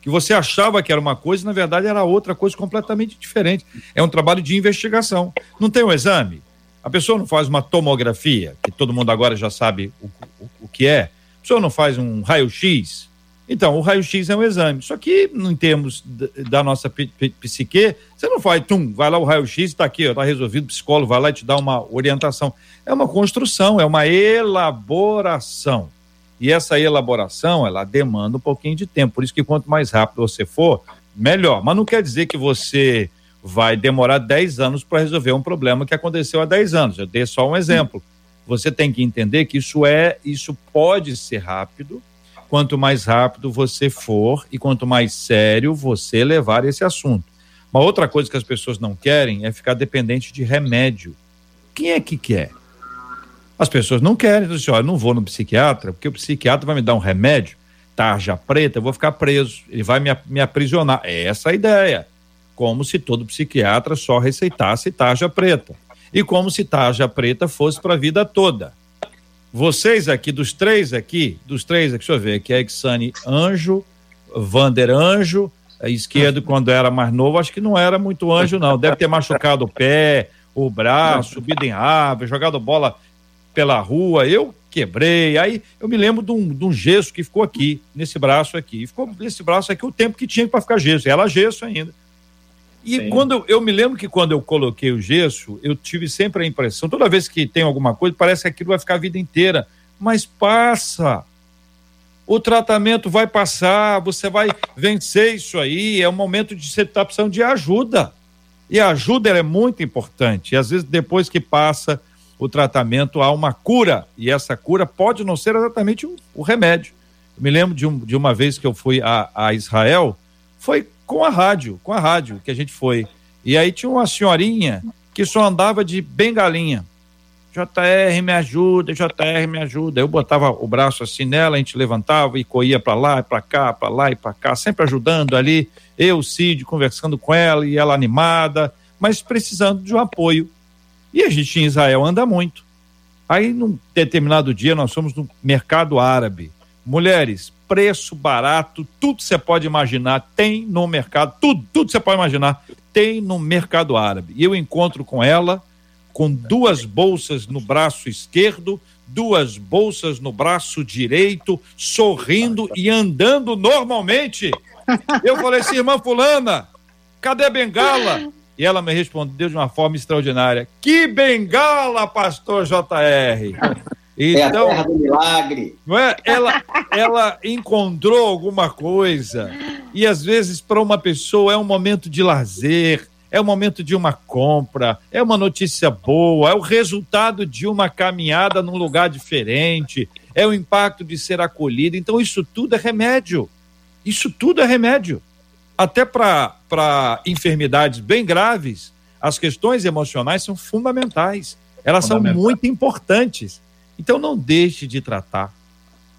Que você achava que era uma coisa, na verdade era outra coisa completamente diferente. É um trabalho de investigação. Não tem um exame? A pessoa não faz uma tomografia, que todo mundo agora já sabe o, o, o que é. A pessoa não faz um raio-x, então, o raio-x é um exame. Só que, em termos da nossa psique, você não faz, tum, vai lá o raio-x, está aqui, está resolvido, o psicólogo vai lá e te dá uma orientação. É uma construção, é uma elaboração. E essa elaboração, ela demanda um pouquinho de tempo. Por isso que quanto mais rápido você for, melhor. Mas não quer dizer que você vai demorar 10 anos para resolver um problema que aconteceu há 10 anos. Eu dei só um exemplo. Você tem que entender que isso é, isso pode ser rápido, quanto mais rápido você for e quanto mais sério você levar esse assunto. Uma outra coisa que as pessoas não querem é ficar dependente de remédio. Quem é que quer? As pessoas não querem. Então, assim, olha, não vou no psiquiatra, porque o psiquiatra vai me dar um remédio, tarja preta, eu vou ficar preso, ele vai me, me aprisionar. É essa a ideia. Como se todo psiquiatra só receitasse tarja preta. E como se tarja preta fosse para a vida toda. Vocês aqui, dos três aqui, dos três aqui, deixa eu ver, aqui é Exane Anjo, Vander Anjo, esquerdo quando era mais novo, acho que não era muito anjo não, deve ter machucado o pé, o braço, subido em árvore, jogado bola pela rua, eu quebrei, aí eu me lembro de um, de um gesso que ficou aqui, nesse braço aqui, ficou nesse braço aqui o tempo que tinha para ficar gesso, ela gesso ainda. E Sim. quando eu, eu, me lembro que quando eu coloquei o gesso, eu tive sempre a impressão, toda vez que tem alguma coisa, parece que aquilo vai ficar a vida inteira. Mas passa. O tratamento vai passar, você vai vencer isso aí. É um momento de você estar tá precisando de ajuda. E a ajuda é muito importante. E às vezes, depois que passa o tratamento, há uma cura. E essa cura pode não ser exatamente o, o remédio. Eu me lembro de, um, de uma vez que eu fui a, a Israel, foi com a rádio, com a rádio que a gente foi. E aí tinha uma senhorinha que só andava de bengalinha. JR me ajuda, JR me ajuda. Eu botava o braço assim nela, a gente levantava e corria para lá, para cá, para lá e para cá, sempre ajudando ali. Eu, Cid, conversando com ela e ela animada, mas precisando de um apoio. E a gente em Israel anda muito. Aí, num determinado dia, nós fomos no mercado árabe. Mulheres, preço barato, tudo você pode imaginar tem no mercado, tudo, tudo você pode imaginar tem no mercado árabe. E eu encontro com ela com duas bolsas no braço esquerdo, duas bolsas no braço direito, sorrindo e andando normalmente. Eu falei assim, irmã fulana, cadê a bengala? E ela me respondeu de uma forma extraordinária. Que bengala, pastor JR? Então, é a terra do milagre. Não é? ela, ela encontrou alguma coisa. E às vezes, para uma pessoa, é um momento de lazer, é o momento de uma compra, é uma notícia boa, é o resultado de uma caminhada num lugar diferente, é o impacto de ser acolhido. Então, isso tudo é remédio. Isso tudo é remédio. Até para enfermidades bem graves, as questões emocionais são fundamentais. Elas Fundamental. são muito importantes. Então não deixe de tratar.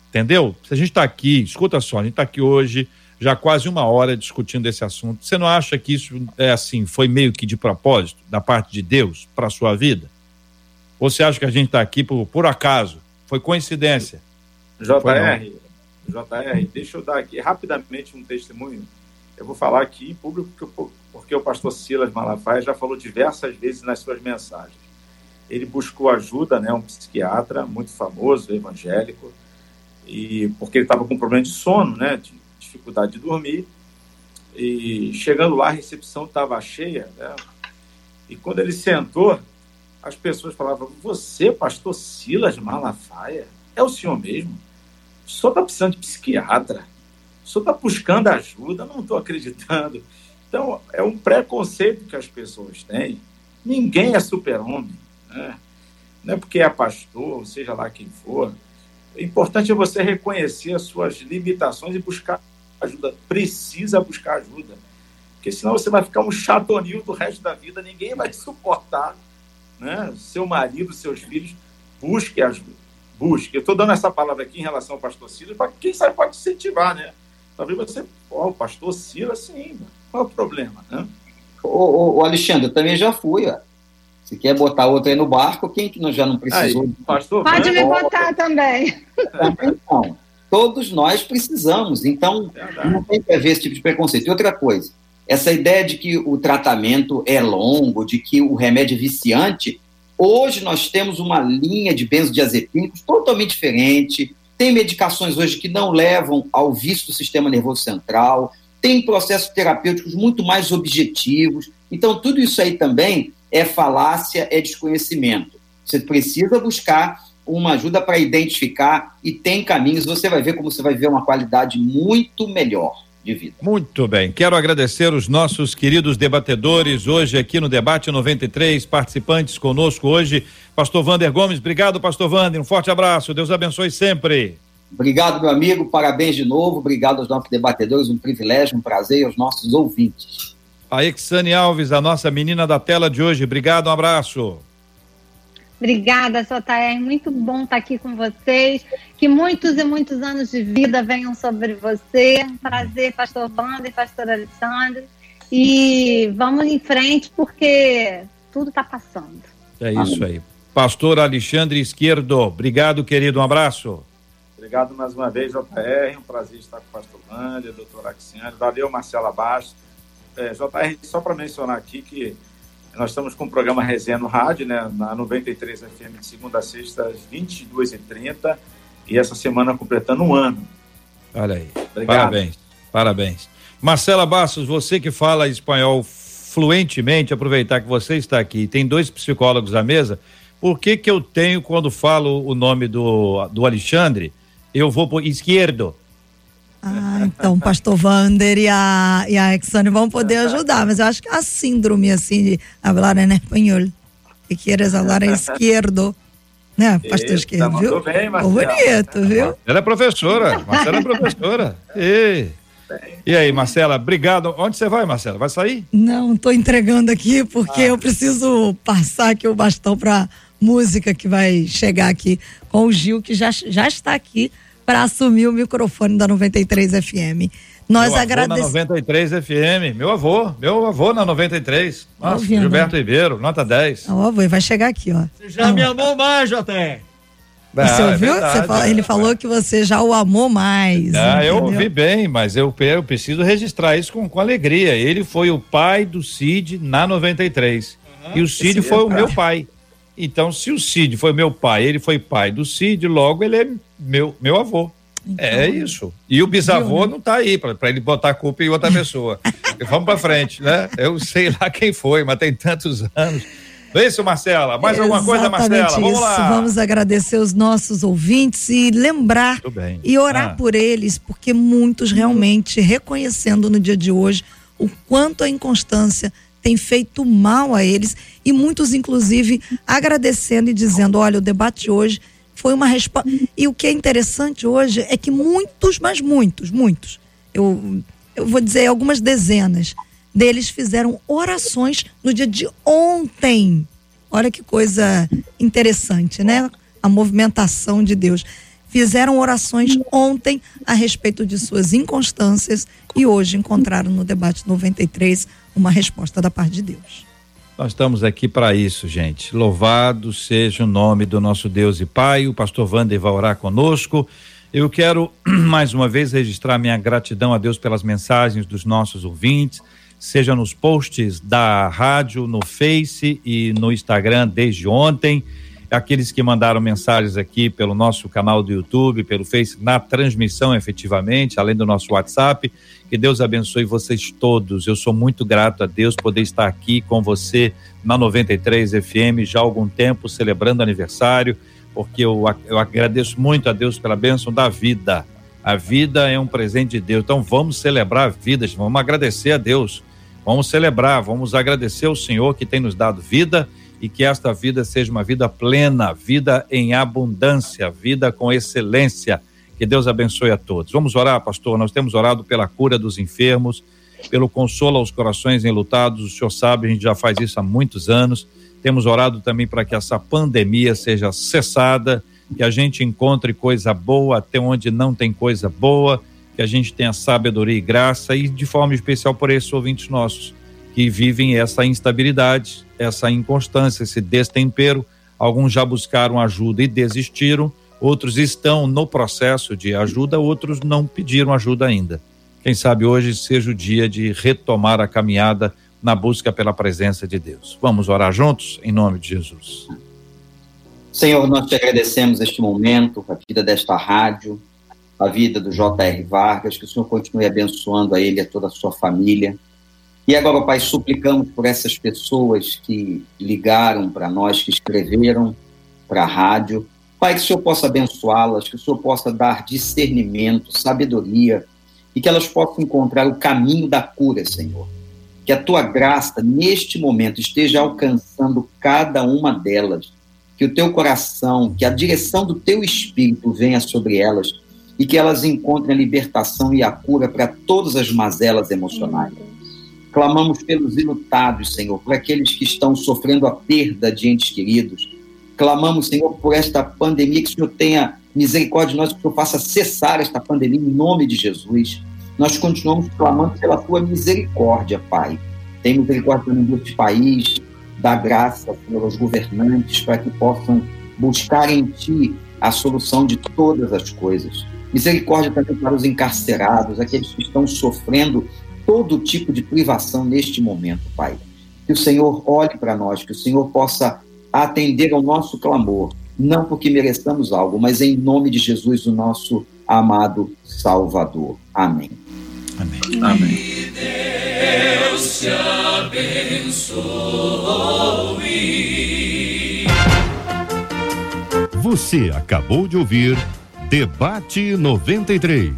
Entendeu? Se a gente está aqui, escuta só, a gente está aqui hoje, já quase uma hora discutindo esse assunto. Você não acha que isso é assim, foi meio que de propósito, da parte de Deus, para a sua vida? Ou você acha que a gente está aqui por, por acaso? Foi coincidência? JR, JR, deixa eu dar aqui rapidamente um testemunho. Eu vou falar aqui em público porque, porque o pastor Silas Malafaia já falou diversas vezes nas suas mensagens. Ele buscou ajuda, né, um psiquiatra muito famoso, evangélico, e porque ele estava com problema de sono, né, de dificuldade de dormir. E chegando lá, a recepção estava cheia, né? E quando ele sentou, as pessoas falavam: Você, pastor Silas Malafaia, é o senhor mesmo? O senhor está precisando de psiquiatra? O senhor está buscando ajuda? Não estou acreditando. Então, é um preconceito que as pessoas têm. Ninguém é super-homem. Né? Não é porque é pastor, seja lá quem for. O importante é você reconhecer as suas limitações e buscar ajuda. Precisa buscar ajuda. Porque senão você vai ficar um chatonil do resto da vida, ninguém vai te suportar. Né? Seu marido, seus filhos, busque ajuda. Busque. Eu estou dando essa palavra aqui em relação ao pastor Silas, para quem sabe pode incentivar, né? Talvez você, ó, oh, o pastor Silas, sim, qual é o problema, né? Ô, Alexandre, eu também já fui, ó. Se quer botar outro aí no barco, quem que já não precisou? Aí, pastor, Pode me botar também. Então, todos nós precisamos. Então, não tem que haver esse tipo de preconceito. E outra coisa, essa ideia de que o tratamento é longo, de que o remédio é viciante, hoje nós temos uma linha de benzodiazepínicos totalmente diferente, tem medicações hoje que não levam ao vício do sistema nervoso central, tem processos terapêuticos muito mais objetivos. Então, tudo isso aí também é falácia, é desconhecimento. Você precisa buscar uma ajuda para identificar e tem caminhos, você vai ver como você vai ver uma qualidade muito melhor de vida. Muito bem. Quero agradecer os nossos queridos debatedores hoje aqui no debate 93, participantes conosco hoje. Pastor Vander Gomes, obrigado, pastor Vander. Um forte abraço. Deus abençoe sempre. Obrigado, meu amigo. Parabéns de novo. Obrigado aos nossos debatedores. Um privilégio, um prazer e aos nossos ouvintes. A Exane Alves, a nossa menina da tela de hoje. Obrigado, um abraço. Obrigada, Sotaer. Muito bom estar aqui com vocês. Que muitos e muitos anos de vida venham sobre você. Prazer, pastor Wanda e pastor Alexandre. E vamos em frente, porque tudo está passando. É isso aí. Pastor Alexandre Esquerdo, obrigado, querido. Um abraço. Obrigado mais uma vez, JR. Um prazer estar com o pastor Wanda, doutor Axiane. Valeu, Marcela Bastos. É, JR, só para mencionar aqui que nós estamos com o programa Resenha no Rádio, né, na 93 FM, de segunda a sexta, às 22h30, e essa semana completando um ano. Olha aí. Obrigado. Parabéns, parabéns. Marcela Bastos, você que fala espanhol fluentemente, aproveitar que você está aqui, tem dois psicólogos à mesa, por que que eu tenho, quando falo o nome do, do Alexandre, eu vou por esquerdo? Ah, então o pastor Vander e a, e a Exane vão poder ajudar, mas eu acho que a síndrome assim de falar em espanhol e queres falar em esquerdo, né, pastor esquerdo, viu? Bem, bonito, viu? Ela é professora, Marcela é professora. E, e aí, Marcela, obrigado. Onde você vai, Marcela? Vai sair? Não, estou entregando aqui porque ah. eu preciso passar aqui o bastão para música que vai chegar aqui com o Gil, que já, já está aqui para assumir o microfone da 93 FM. Nós agradecemos. Na 93 FM, meu avô, meu avô na 93. Nossa, Ouvindo. Gilberto Ribeiro, nota 10. O avô, vai chegar aqui, ó. Você já ah. me amou mais, até. Você ah, ouviu? É verdade, falou, ele falou que você já o amou mais. Ah, eu ouvi bem, mas eu, eu preciso registrar isso com, com alegria. Ele foi o pai do Cid na 93. Uhum. E o Cid foi é o meu pai. Então, se o Cid foi meu pai, ele foi pai do Cid, logo ele é meu, meu avô. Então, é isso. E o bisavô viu, né? não está aí para ele botar a culpa em outra pessoa. Vamos para frente, né? Eu sei lá quem foi, mas tem tantos anos. É isso, Marcela. Mais alguma coisa, Marcela? Isso. Vamos lá. Vamos agradecer os nossos ouvintes e lembrar e orar ah. por eles, porque muitos realmente reconhecendo no dia de hoje o quanto a inconstância tem feito mal a eles e muitos, inclusive, agradecendo e dizendo: olha, o debate hoje foi uma resposta. E o que é interessante hoje é que muitos, mas muitos, muitos, eu, eu vou dizer algumas dezenas deles fizeram orações no dia de ontem. Olha que coisa interessante, né? A movimentação de Deus. Fizeram orações ontem a respeito de suas inconstâncias e hoje encontraram no debate 93 uma resposta da parte de Deus. Nós estamos aqui para isso, gente. Louvado seja o nome do nosso Deus e Pai. O pastor Wander vai orar conosco. Eu quero mais uma vez registrar minha gratidão a Deus pelas mensagens dos nossos ouvintes, seja nos posts da rádio, no Face e no Instagram desde ontem. Aqueles que mandaram mensagens aqui pelo nosso canal do YouTube, pelo Face, na transmissão efetivamente, além do nosso WhatsApp. Que Deus abençoe vocês todos. Eu sou muito grato a Deus poder estar aqui com você na 93 FM já há algum tempo, celebrando aniversário, porque eu, eu agradeço muito a Deus pela bênção da vida. A vida é um presente de Deus. Então vamos celebrar vidas, vamos agradecer a Deus Vamos celebrar, vamos agradecer ao Senhor que tem nos dado vida e que esta vida seja uma vida plena, vida em abundância, vida com excelência. Que Deus abençoe a todos. Vamos orar, pastor. Nós temos orado pela cura dos enfermos, pelo consolo aos corações enlutados. O senhor sabe, a gente já faz isso há muitos anos. Temos orado também para que essa pandemia seja cessada, que a gente encontre coisa boa até onde não tem coisa boa que a gente tenha sabedoria e graça e de forma especial por esses ouvintes nossos que vivem essa instabilidade, essa inconstância, esse destempero. Alguns já buscaram ajuda e desistiram, outros estão no processo de ajuda, outros não pediram ajuda ainda. Quem sabe hoje seja o dia de retomar a caminhada na busca pela presença de Deus. Vamos orar juntos em nome de Jesus. Senhor, nós te agradecemos este momento, a vida desta rádio, a vida do J.R. Vargas, que o Senhor continue abençoando a ele e a toda a sua família. E agora, Pai, suplicamos por essas pessoas que ligaram para nós, que escreveram para a rádio. Pai, que o Senhor possa abençoá-las, que o Senhor possa dar discernimento, sabedoria, e que elas possam encontrar o caminho da cura, Senhor. Que a tua graça, neste momento, esteja alcançando cada uma delas. Que o teu coração, que a direção do teu espírito venha sobre elas e que elas encontrem a libertação e a cura para todas as mazelas emocionais. Clamamos pelos ilutados, Senhor, por aqueles que estão sofrendo a perda de entes queridos. Clamamos, Senhor, por esta pandemia, que o Senhor tenha misericórdia de nós, que o Senhor faça cessar esta pandemia em nome de Jesus. Nós continuamos clamando pela tua misericórdia, Pai. Tem misericórdia deste país, dá graça, Senhor, aos governantes, para que possam buscar em Ti a solução de todas as coisas. Misericórdia também para os encarcerados, aqueles que estão sofrendo todo tipo de privação neste momento, Pai. Que o Senhor olhe para nós, que o Senhor possa atender ao nosso clamor, não porque mereçamos algo, mas em nome de Jesus, o nosso amado Salvador. Amém. Amém. Amém. Deus te abençoe. Você acabou de ouvir Debate 93.